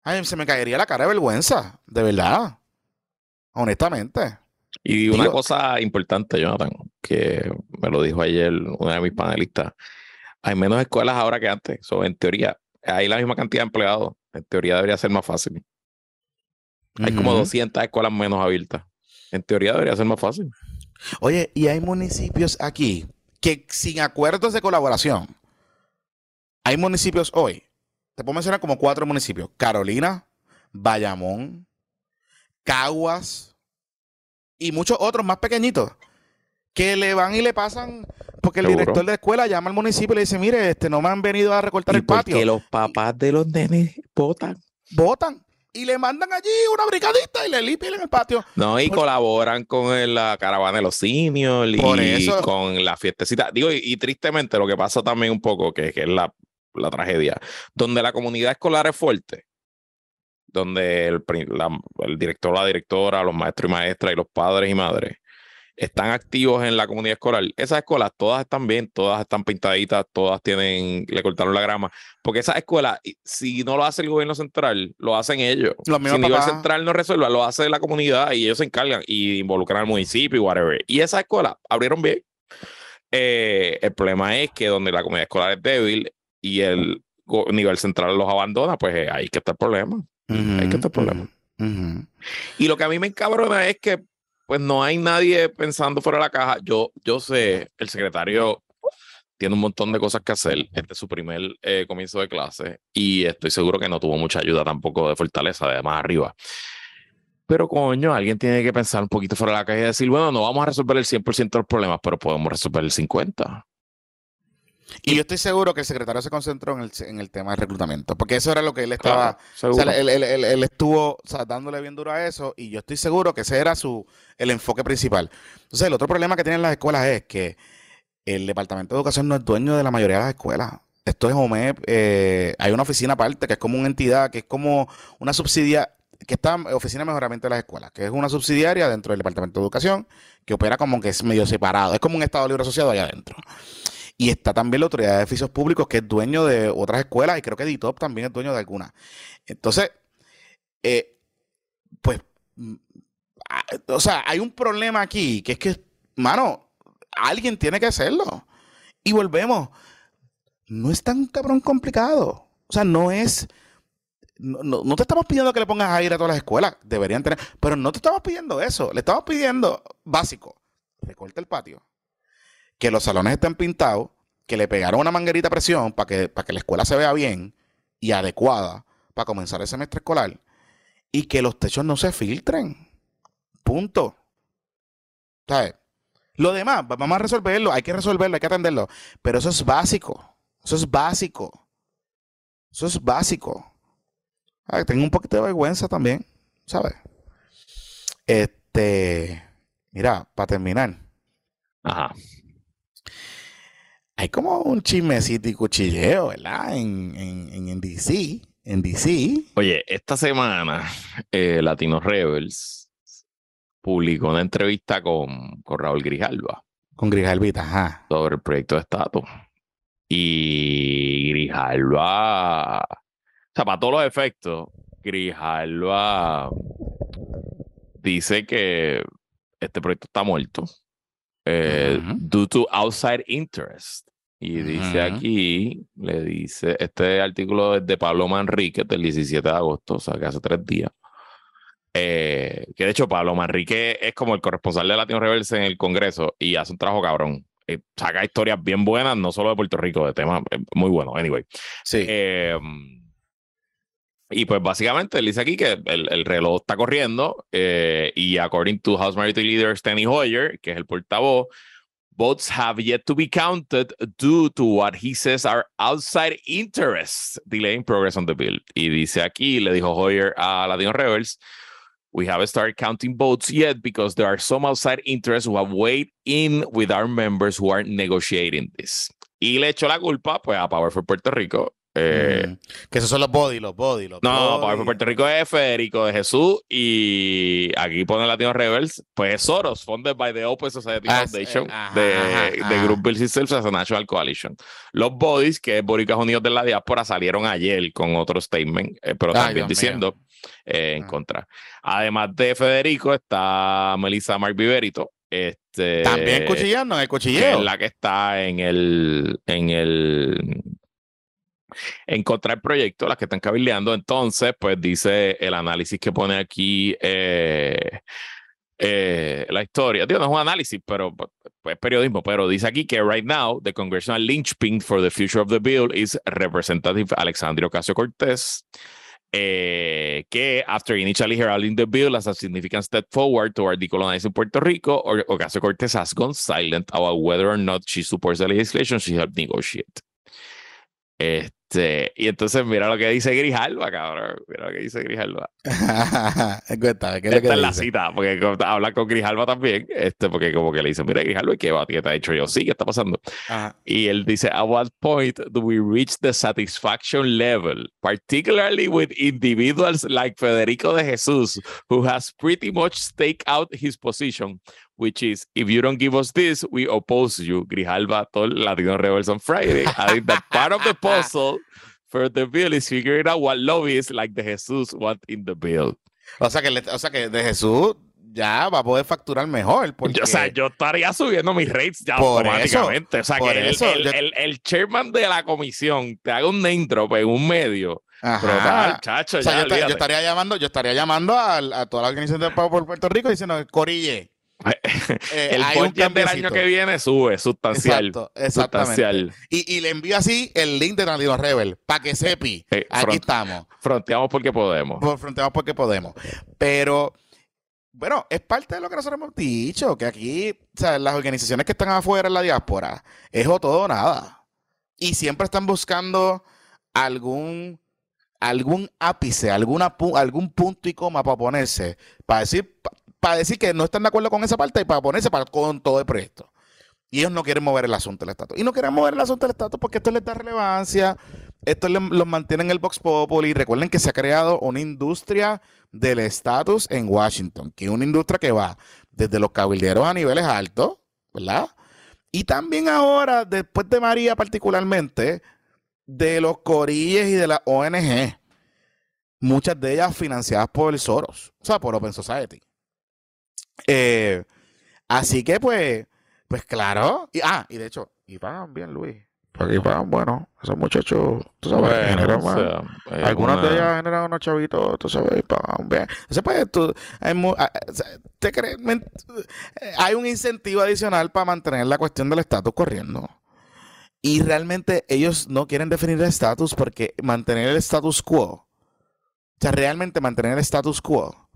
Ay, se me caería la cara de vergüenza, de verdad. Honestamente. Y una cosa importante, Jonathan, que me lo dijo ayer una de mis panelistas. Hay menos escuelas ahora que antes. en teoría, hay la misma cantidad de empleados. En teoría debería ser más fácil. Hay como 200 escuelas menos abiertas. En teoría debería ser más fácil. Oye, y hay municipios aquí que sin acuerdos de colaboración, hay municipios hoy te puedo mencionar como cuatro municipios. Carolina, Bayamón, Caguas y muchos otros más pequeñitos que le van y le pasan porque el director de escuela llama al municipio y le dice, mire, este no me han venido a recortar el patio. Porque los papás de los nenes votan. Votan. Y le mandan allí una brigadita y le limpian en el patio. No, y colaboran con la caravana de los simios y con la fiestecita. Digo, y, tristemente lo que pasa también un poco, que, que es la, la tragedia, donde la comunidad escolar es fuerte, donde el, el director, la directora, los maestros y maestras y los padres y madres están activos en la comunidad escolar. Esas escuelas todas están bien, todas están pintaditas, todas tienen, le cortaron la grama, porque esas escuelas, si no lo hace el gobierno central, lo hacen ellos. si el nivel central no resuelve, lo hace la comunidad y ellos se encargan y involucran al municipio y whatever. Y esas escuelas abrieron bien. Eh, el problema es que donde la comunidad escolar es débil, y el nivel central los abandona, pues eh, ahí que está el problema. ahí que está el problema. Y lo que a mí me encabrona es que pues no hay nadie pensando fuera de la caja. Yo, yo sé, el secretario tiene un montón de cosas que hacer. Este es su primer eh, comienzo de clase y estoy seguro que no tuvo mucha ayuda tampoco de fortaleza, de más arriba. Pero coño, alguien tiene que pensar un poquito fuera de la caja y decir, bueno, no vamos a resolver el 100% de los problemas, pero podemos resolver el 50%. Y yo estoy seguro que el secretario se concentró en el, en el tema del reclutamiento, porque eso era lo que él estaba, o sea, él, él, estuvo dándole bien duro a eso y yo estoy seguro que ese era su, el enfoque principal. Entonces, el otro problema que tienen las escuelas es que el Departamento de Educación no es dueño de la mayoría de las escuelas. Esto es OMEP, eh, hay una oficina aparte que es como una entidad, que es como una subsidia, que está Oficina de Mejoramiento de las Escuelas, que es una subsidiaria dentro del Departamento de Educación, que opera como que es medio separado, es como un Estado Libre Asociado allá adentro. Y está también la Autoridad de Edificios Públicos, que es dueño de otras escuelas, y creo que DITOP también es dueño de algunas. Entonces, eh, pues, mm, o sea, hay un problema aquí, que es que, mano, alguien tiene que hacerlo. Y volvemos. No es tan cabrón complicado. O sea, no es. No, no, te estamos pidiendo que le pongas aire a todas las escuelas. Deberían tener. Pero no te estamos pidiendo eso. Le estamos pidiendo básico. Recorta el patio que los salones estén pintados, que le pegaron una manguerita a presión para que, para que la escuela se vea bien y adecuada para comenzar el semestre escolar y que los techos no se filtren. Punto. ¿Sabes? Lo demás, vamos a resolverlo, hay que resolverlo, hay que atenderlo. Pero eso es básico. Eso es básico. Eso es básico. tengo un poquito de vergüenza también, ¿sabes? Este, mira, para terminar. Ajá. Hay como un chismecito y cuchilleo, ¿verdad? En, en, en DC. En DC. Oye, esta semana eh, Latino Rebels publicó una entrevista con, con Raúl Grijalva. Con Grijalvita, ajá. Sobre el proyecto de estatus. Y Grijalva, o sea, para todos los efectos, Grijalva dice que este proyecto está muerto eh, due to outside interest. Y dice aquí, le dice, este artículo es de Pablo Manrique del 17 de agosto, o sea, que hace tres días. Eh, que de hecho Pablo Manrique es como el corresponsal de Latino Rebels en el Congreso y hace un trabajo cabrón. Eh, saca historias bien buenas, no solo de Puerto Rico, de temas eh, muy buenos. Anyway. Sí. Y pues básicamente él dice aquí que el, reloj está corriendo y according to House Majority Leader Steny Hoyer, que es el portavoz, votes have yet to be counted due to what he says are outside interests delaying progress on the bill. Y dice aquí, le dijo Hoyer a Latino Rebels, we haven't started counting votes yet because there are some outside interests who have weighed in with our members who are negotiating this. Y le echó la culpa pues a Power for Puerto Rico. Eh, mm. Que esos son los body, los body, los No, for Puerto Rico es Federico de Jesús y aquí pone Latino Rebels, pues es Soros, funded by the Open Society ah, Foundation de, de Group Bill Systems as a National Coalition. Los bodies, que es Boricas Unidos de la Diáspora, salieron ayer con otro statement, eh, pero también diciendo eh, en contra. Además de Federico, está Melissa Mark Viverito. Este, También cuchillando en el cuchilleo. es la que está en el, en el en contra del proyecto, las que están cabildeando. Entonces, pues dice el análisis que pone aquí eh, eh, la historia. Digo, no es un análisis, pero pues, es periodismo. Pero dice aquí que right now, the congressional linchpin for the future of the bill is Representative Alexandria Ocasio Cortez. Eh, que after initially heralding the bill as a significant step forward toward decolonizing Puerto Rico, Ocasio-Cortez has gone silent about whether or not she supports the legislation she helped negotiate. Este, y entonces mira lo que dice Grijalva, cabrón. Mira lo que dice Grijalva. Cuéntame, ¿qué es Esta es la cita, porque habla con Grijalva también, este, porque como que le dice, mira Grijalva, ¿qué, ¿qué te ha dicho yo? Sí, ¿qué está pasando? Y él dice, at what point do we reach the satisfaction level, particularly with individuals like Federico de Jesús, who has pretty much staked out his position, which is if you don't give us this, we oppose you. Grijalva told Latino Rebels on Friday. I think that part of the puzzle for the bill is figuring out what lobbyists like the Jesús want in the bill. O sea que, o sea que de Jesús ya va a poder facturar mejor. Porque... o sea, yo estaría subiendo mis rates ya automáticamente. o sea, que el, el, el, chairman de la comisión te haga un name drop en un medio. Ajá. chacho, o sea, yo, yo, estaría llamando, yo estaría llamando a, a toda la organización de Pau por Puerto Rico diciendo, Corille, eh, el budget del año que viene sube sustancial. sustancial. Y, y, le envío así el link de Nandino Rebel para que sepi. Eh, Aquí estamos. Fronteamos porque podemos. Fronteamos porque podemos. Pero, bueno, es parte de lo que nosotros hemos dicho, que aquí, o sea, las organizaciones que están afuera en la diáspora, es o todo o nada. Y siempre están buscando algún algún ápice, alguna, algún punto y coma para ponerse, para decir, para decir que no están de acuerdo con esa parte y para ponerse para, con todo el proyecto. Y ellos no quieren mover el asunto del estatus. Y no quieren mover el asunto del estatus porque esto les da relevancia, esto los mantiene en el Vox Populi. Recuerden que se ha creado una industria del estatus en Washington, que es una industria que va desde los cabilderos a niveles altos, ¿verdad? Y también ahora, después de María particularmente, de los corilles y de la ONG. Muchas de ellas financiadas por el Soros, o sea, por Open Society. Eh, así que, pues, pues claro. Y, ah, y de hecho, y pagan bien, Luis. Porque pagan, bueno, esos muchachos, tú sabes, generan más. Algunas de ellas generan unos chavitos, tú sabes, y pagan bien. Entonces, pues, tú, hay, ah, te crees, hay un incentivo adicional para mantener la cuestión del estatus corriendo. Y realmente ellos no quieren definir el estatus porque mantener el status quo, o sea, realmente mantener el status quo,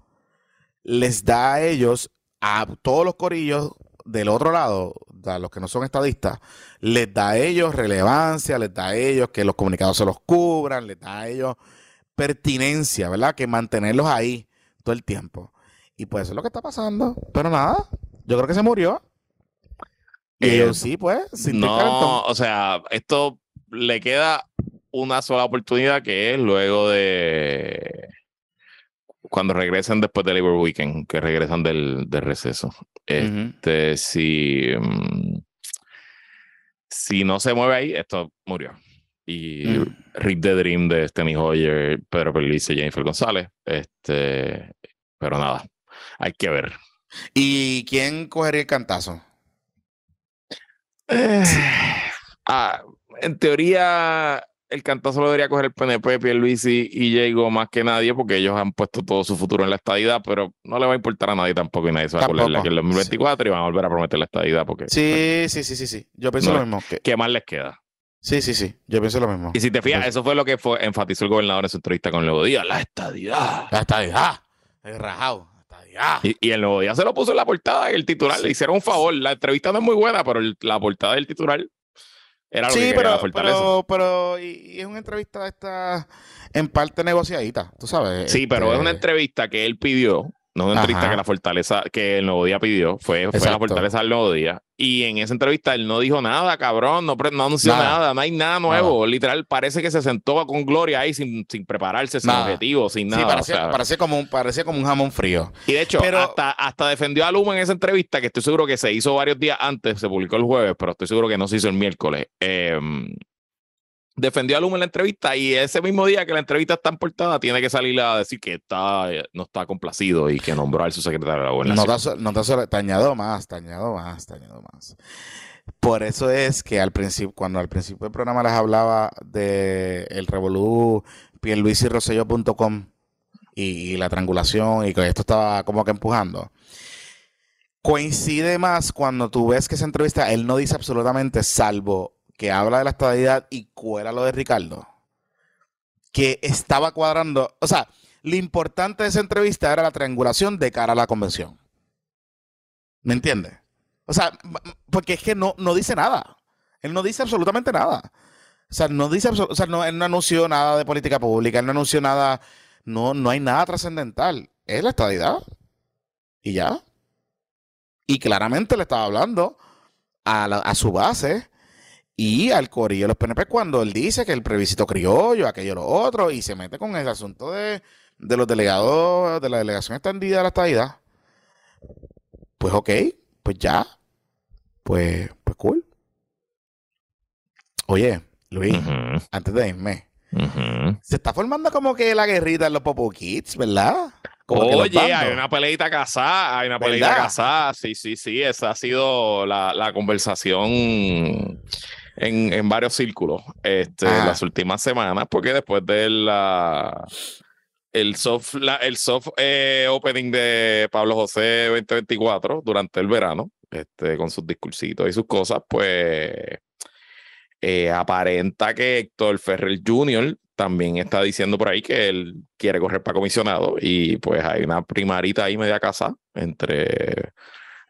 les da a ellos, a todos los corillos del otro lado, a los que no son estadistas, les da a ellos relevancia, les da a ellos que los comunicados se los cubran, les da a ellos pertinencia, ¿verdad? Que mantenerlos ahí todo el tiempo. Y pues eso es lo que está pasando. Pero nada, yo creo que se murió. Y Eh, ellos sí, pues, sin No, o sea, esto le queda una sola oportunidad que es luego de cuando regresen después del Labor Weekend, que regresan del, del receso. Este, si, mm, si no se mueve ahí, esto murió. Y Mm. Rick the Dream de Steny Hoyer, Pedro Perlice y Jennifer González. Este, pero nada, hay que ver. ¿Y quién cogería el cantazo? Ah, en teoría, el cantazo lo debería coger el PNP, Pierluisi y Diego más que nadie, porque ellos han puesto todo su futuro en la estadidad, pero no le va a importar a nadie tampoco y nadie se va a acordar Tampoco. aquí en el 2024 y van a volver a prometer la estadidad porque Sí, sí, sí, sí, sí. Yo pienso No. lo mismo. que- ¿qué más les queda? Sí, sí, sí. Yo pienso lo mismo. Y si te fijas, Pues- eso fue lo que fue, enfatizó el gobernador en su entrevista con Nuevo Día, la estadidad. La estadidad. El rajado. La estadidad. Y, y el Nuevo Día se lo puso en la portada, el titular, le hicieron un favor. La entrevista no es muy buena, pero el- la portada del titular era lo que Sí, pero, fortaleza. pero, pero y, y es una entrevista esta en parte negociadita, tú sabes. Sí, pero es una este, entrevista que él pidió, no una entrevista Ajá. que la Fortaleza, que el Nuevo Día pidió, fue, fue la. Fortaleza del Nuevo Día. Y en esa entrevista él no dijo nada, cabrón, no, no anunció Nada. nada. no hay nada nuevo. Literal, parece que se sentó con Gloria ahí sin, sin prepararse, sin Nada. objetivo, sin Sí, nada. o sea. parecía como un, parecía como un jamón frío. y de hecho, pero- hasta, hasta defendió a Luma en esa entrevista, que estoy seguro que se hizo varios días antes, se publicó el jueves, pero estoy seguro que no se hizo el miércoles. Eh, defendió a Luma en la entrevista y ese mismo día que la entrevista está en portada, tiene que salir a decir que está, eh, no está complacido y que nombró al subsecretario de la No gobernación. no te so- te añado más, te añado más, te añado más. Por eso es que al principio, cuando al principio del programa les hablaba de el revolú pierluisirrosello.com y, y la triangulación y que esto estaba como que empujando. Coincide más cuando tú ves que esa entrevista él no dice absolutamente salvo que habla de la estabilidad y cuela lo de Ricardo. Que estaba cuadrando, o sea, lo importante de esa entrevista era la triangulación de cara a la convención. ¿Me entiendes? O sea, porque es que no, no dice nada. Él no dice absolutamente nada. O sea, no dice, o sea, no, él no anunció nada de política pública, él no anunció nada, no, no hay nada trascendental. Es la estadidad. Y ya. Y claramente le estaba hablando a, a su base y al corillo de los PNP cuando él dice que el plebiscito criollo, aquello, lo otro, y se mete con el asunto de, de los delegados, de la delegación extendida de la estadidad. Pues ok, pues ya. Pues, pues cool. Oye, Luis, antes de irme, se está formando como que la guerrita en los Popo Kids, ¿verdad? Como Oye, hay una peleita casada, hay una ¿Verdad? peleita casada. Sí, sí, sí, esa ha sido la, la conversación en, en varios círculos este, Ajá. las últimas semanas, porque después de la el soft, la- el soft eh, opening de Pablo José 2024 durante el verano, este, con sus discursitos y sus cosas, pues eh, aparenta que Héctor Ferrer Jr. también está diciendo por ahí que él quiere correr para comisionado y pues hay una primarita ahí media casa entre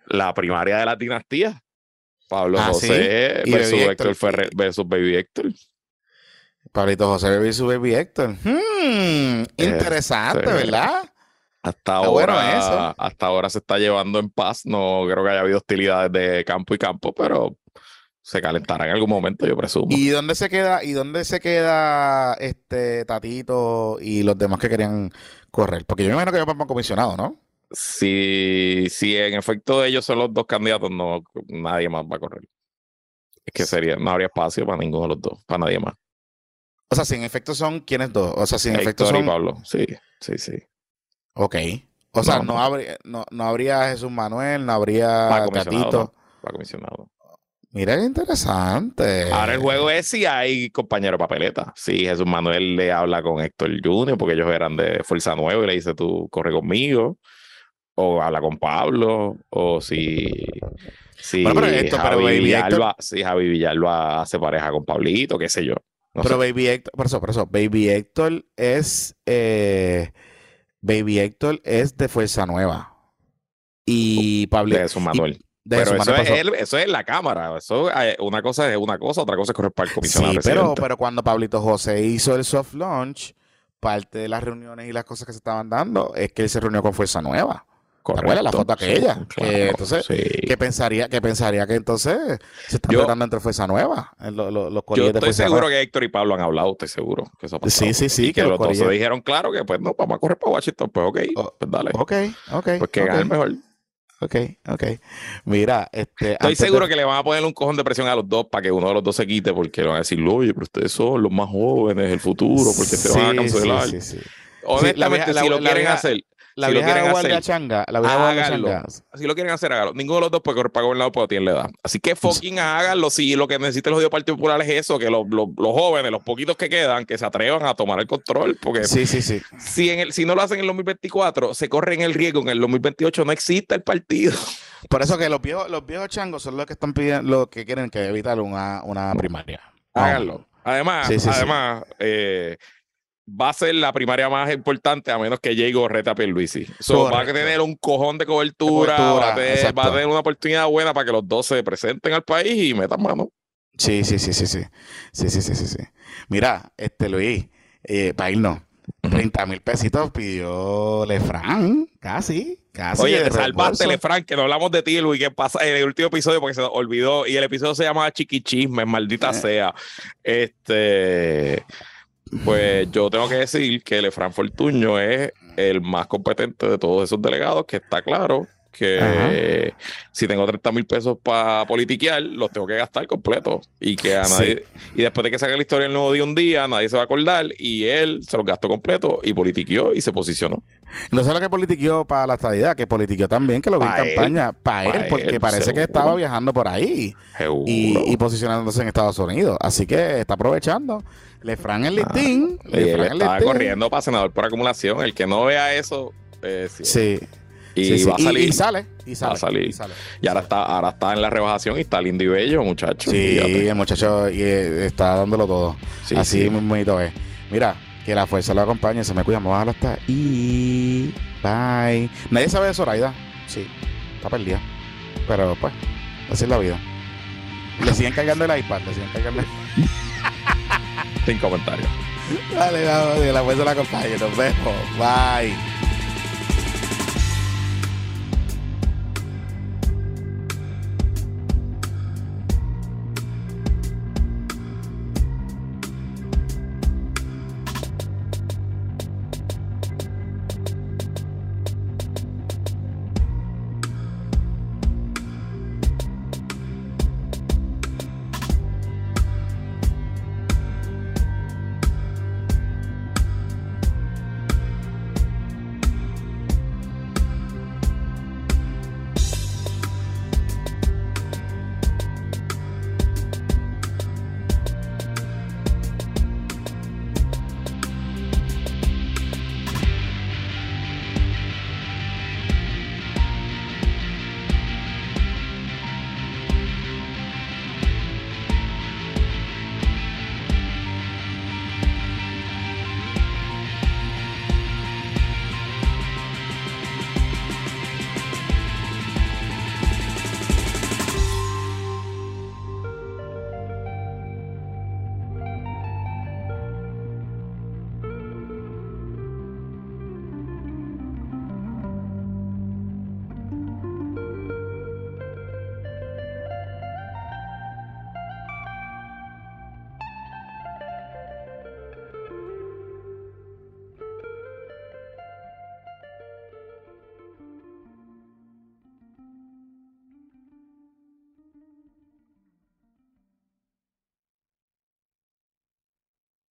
la primaria de la dinastía, Pablo Ah, ¿sí? José Y versus Baby Héctor. Ferrer versus Baby Héctor. Pablito José su baby Héctor. Hmm, interesante, Este, ¿verdad? Hasta bueno ahora, eso. hasta ahora se está llevando en paz. No creo que haya habido hostilidades de campo y campo, pero se calentará en algún momento, yo presumo. ¿Y dónde se queda, y dónde se queda este Tatito y los demás que querían correr? Porque yo me imagino que ellos van comisionado, ¿no? Si, si en efecto ellos son los dos candidatos, no nadie más va a correr. Es que sería, no habría espacio para ninguno de los dos, para nadie más. O sea, si en efecto son, ¿quiénes dos? O sea, si en efecto Héctor y son... Pablo, sí, sí, sí. Ok. O sea, No, no, no. habría, no, no habría Jesús Manuel, no habría no, para comisionado. Mira qué interesante. Ahora el juego es si hay compañero papeleta. Si Jesús Manuel le habla con Héctor Junior, porque ellos eran de Fuerza Nueva y le dice tú corre conmigo. O habla con Pablo. O si. Si Bueno, pero esto- pero Javi, Baby Villalba, si Javi Villalba hace pareja con Pablito, qué sé yo. No Pero sé. Baby Héctor, por eso, por eso, Baby Héctor es eh, Baby Héctor es de Fuerza Nueva. Y Pablo de Jesús Manuel. de Pero eso es, él- eso es la cámara. Eso, eh, una cosa es una cosa, otra cosa es correr para el comisionado Sí, pero, pero cuando Pablito José hizo el soft launch, parte de las reuniones y las cosas que se estaban dando es que él se reunió con Fuerza Nueva. ¿Te acuerdas la foto sí, aquella? claro, que entonces, sí. que pensaría, que pensaría que entonces se están tratando entre Fuerza Nueva, en lo- lo- los Yo estoy seguro Nueva. que Héctor y Pablo han hablado, estoy seguro que eso ha pasado. Sí, sí, sí, Y que, que los dos se dijeron claro que pues no, vamos a correr para Washington. Pues ok, Oh, pues dale. Ok, ok. Pues que ok, gane mejor. Ok, ok. Mira, este. Estoy seguro que le van a poner un cojón de presión a los dos para que uno de los dos se quite, porque le van a decir, oye, pero ustedes son los más jóvenes, el futuro, porque se van a cancelar. Sí, sí, sí. Honestamente, Sí, la si lo la quieren hacer, La si lo vieja changa, la vieja guardia háganlo. changa. si lo quieren hacer, hágalo. Ninguno de los dos puede correr para gobernador porque tiene la edad. Así que fucking háganlo. Si lo que necesita el jodido Partido Popular es eso, que los, los- los jóvenes, los poquitos que quedan, que se atrevan a tomar el control, porque Sí, sí, sí. si, en el, si no lo hacen en el 2024, se corren el riesgo en el 2028 no exista el partido. Por eso que los viejos, los viejos changos son los que están pidiendo, los que quieren que evitar una, una primaria. Háganlo. Además, Sí, sí, sí. además eh, va a ser la primaria más importante a menos que llegue reta a Pierluisi. So, va a tener un cojón de cobertura, va, a tener, exacto. va a tener una oportunidad buena para que los dos se presenten al país y metan mano. Sí, sí, sí, sí, sí. Sí, sí, sí, sí, sí. Mira, este Luis, eh, para irnos, 30 mil pesitos pidió Lefran, casi, casi. Oye, te salvaste. Frank, que no hablamos de ti, Luis, que pasa en el último episodio porque se nos olvidó. Y el episodio se llama Chiquichismes, maldita Eh. sea. Este. Pues yo tengo que decir que Lefran Fortuño es el más competente de todos esos delegados, que está claro que si tengo 30 mil pesos para politiquear, los tengo que gastar completos. Y que a Sí. nadie, y después de que saque la historia el nuevo día un día, nadie se va a acordar. Y él se los gastó completo y politiqueó y se posicionó. No solo que politiqueó para la estadidad, que politiqueó también, que lo vi en campaña, para pa' él, porque él, parece que estaba viajando por ahí y posicionándose en Estados Unidos. Así que está aprovechando. Lefran el listín. Y él Lefran el estaba listín. corriendo para senador por acumulación. El que no vea eso, eh, sí. Sí. y sí, sí. va a salir. Y, sale. Y sale. Va a salir. y sale. Y ahora está, ahora está en la rebajación y está lindo y bello, muchacho. Sí, Fíjate. el muchacho y, eh, está dándolo todo. Sí, Así sí. muy bonito es. Mira, que la fuerza lo acompañe. Se me cuida. Vamos a hasta y bye. Nadie sabe de Zoraida. Sí, está perdida. Pero pues, así es la vida. Le siguen cargando el iPad. Le siguen cargando. Sin comentarios. Dale, vamos, la fuerza lo acompañe. Nos vemos. Bye.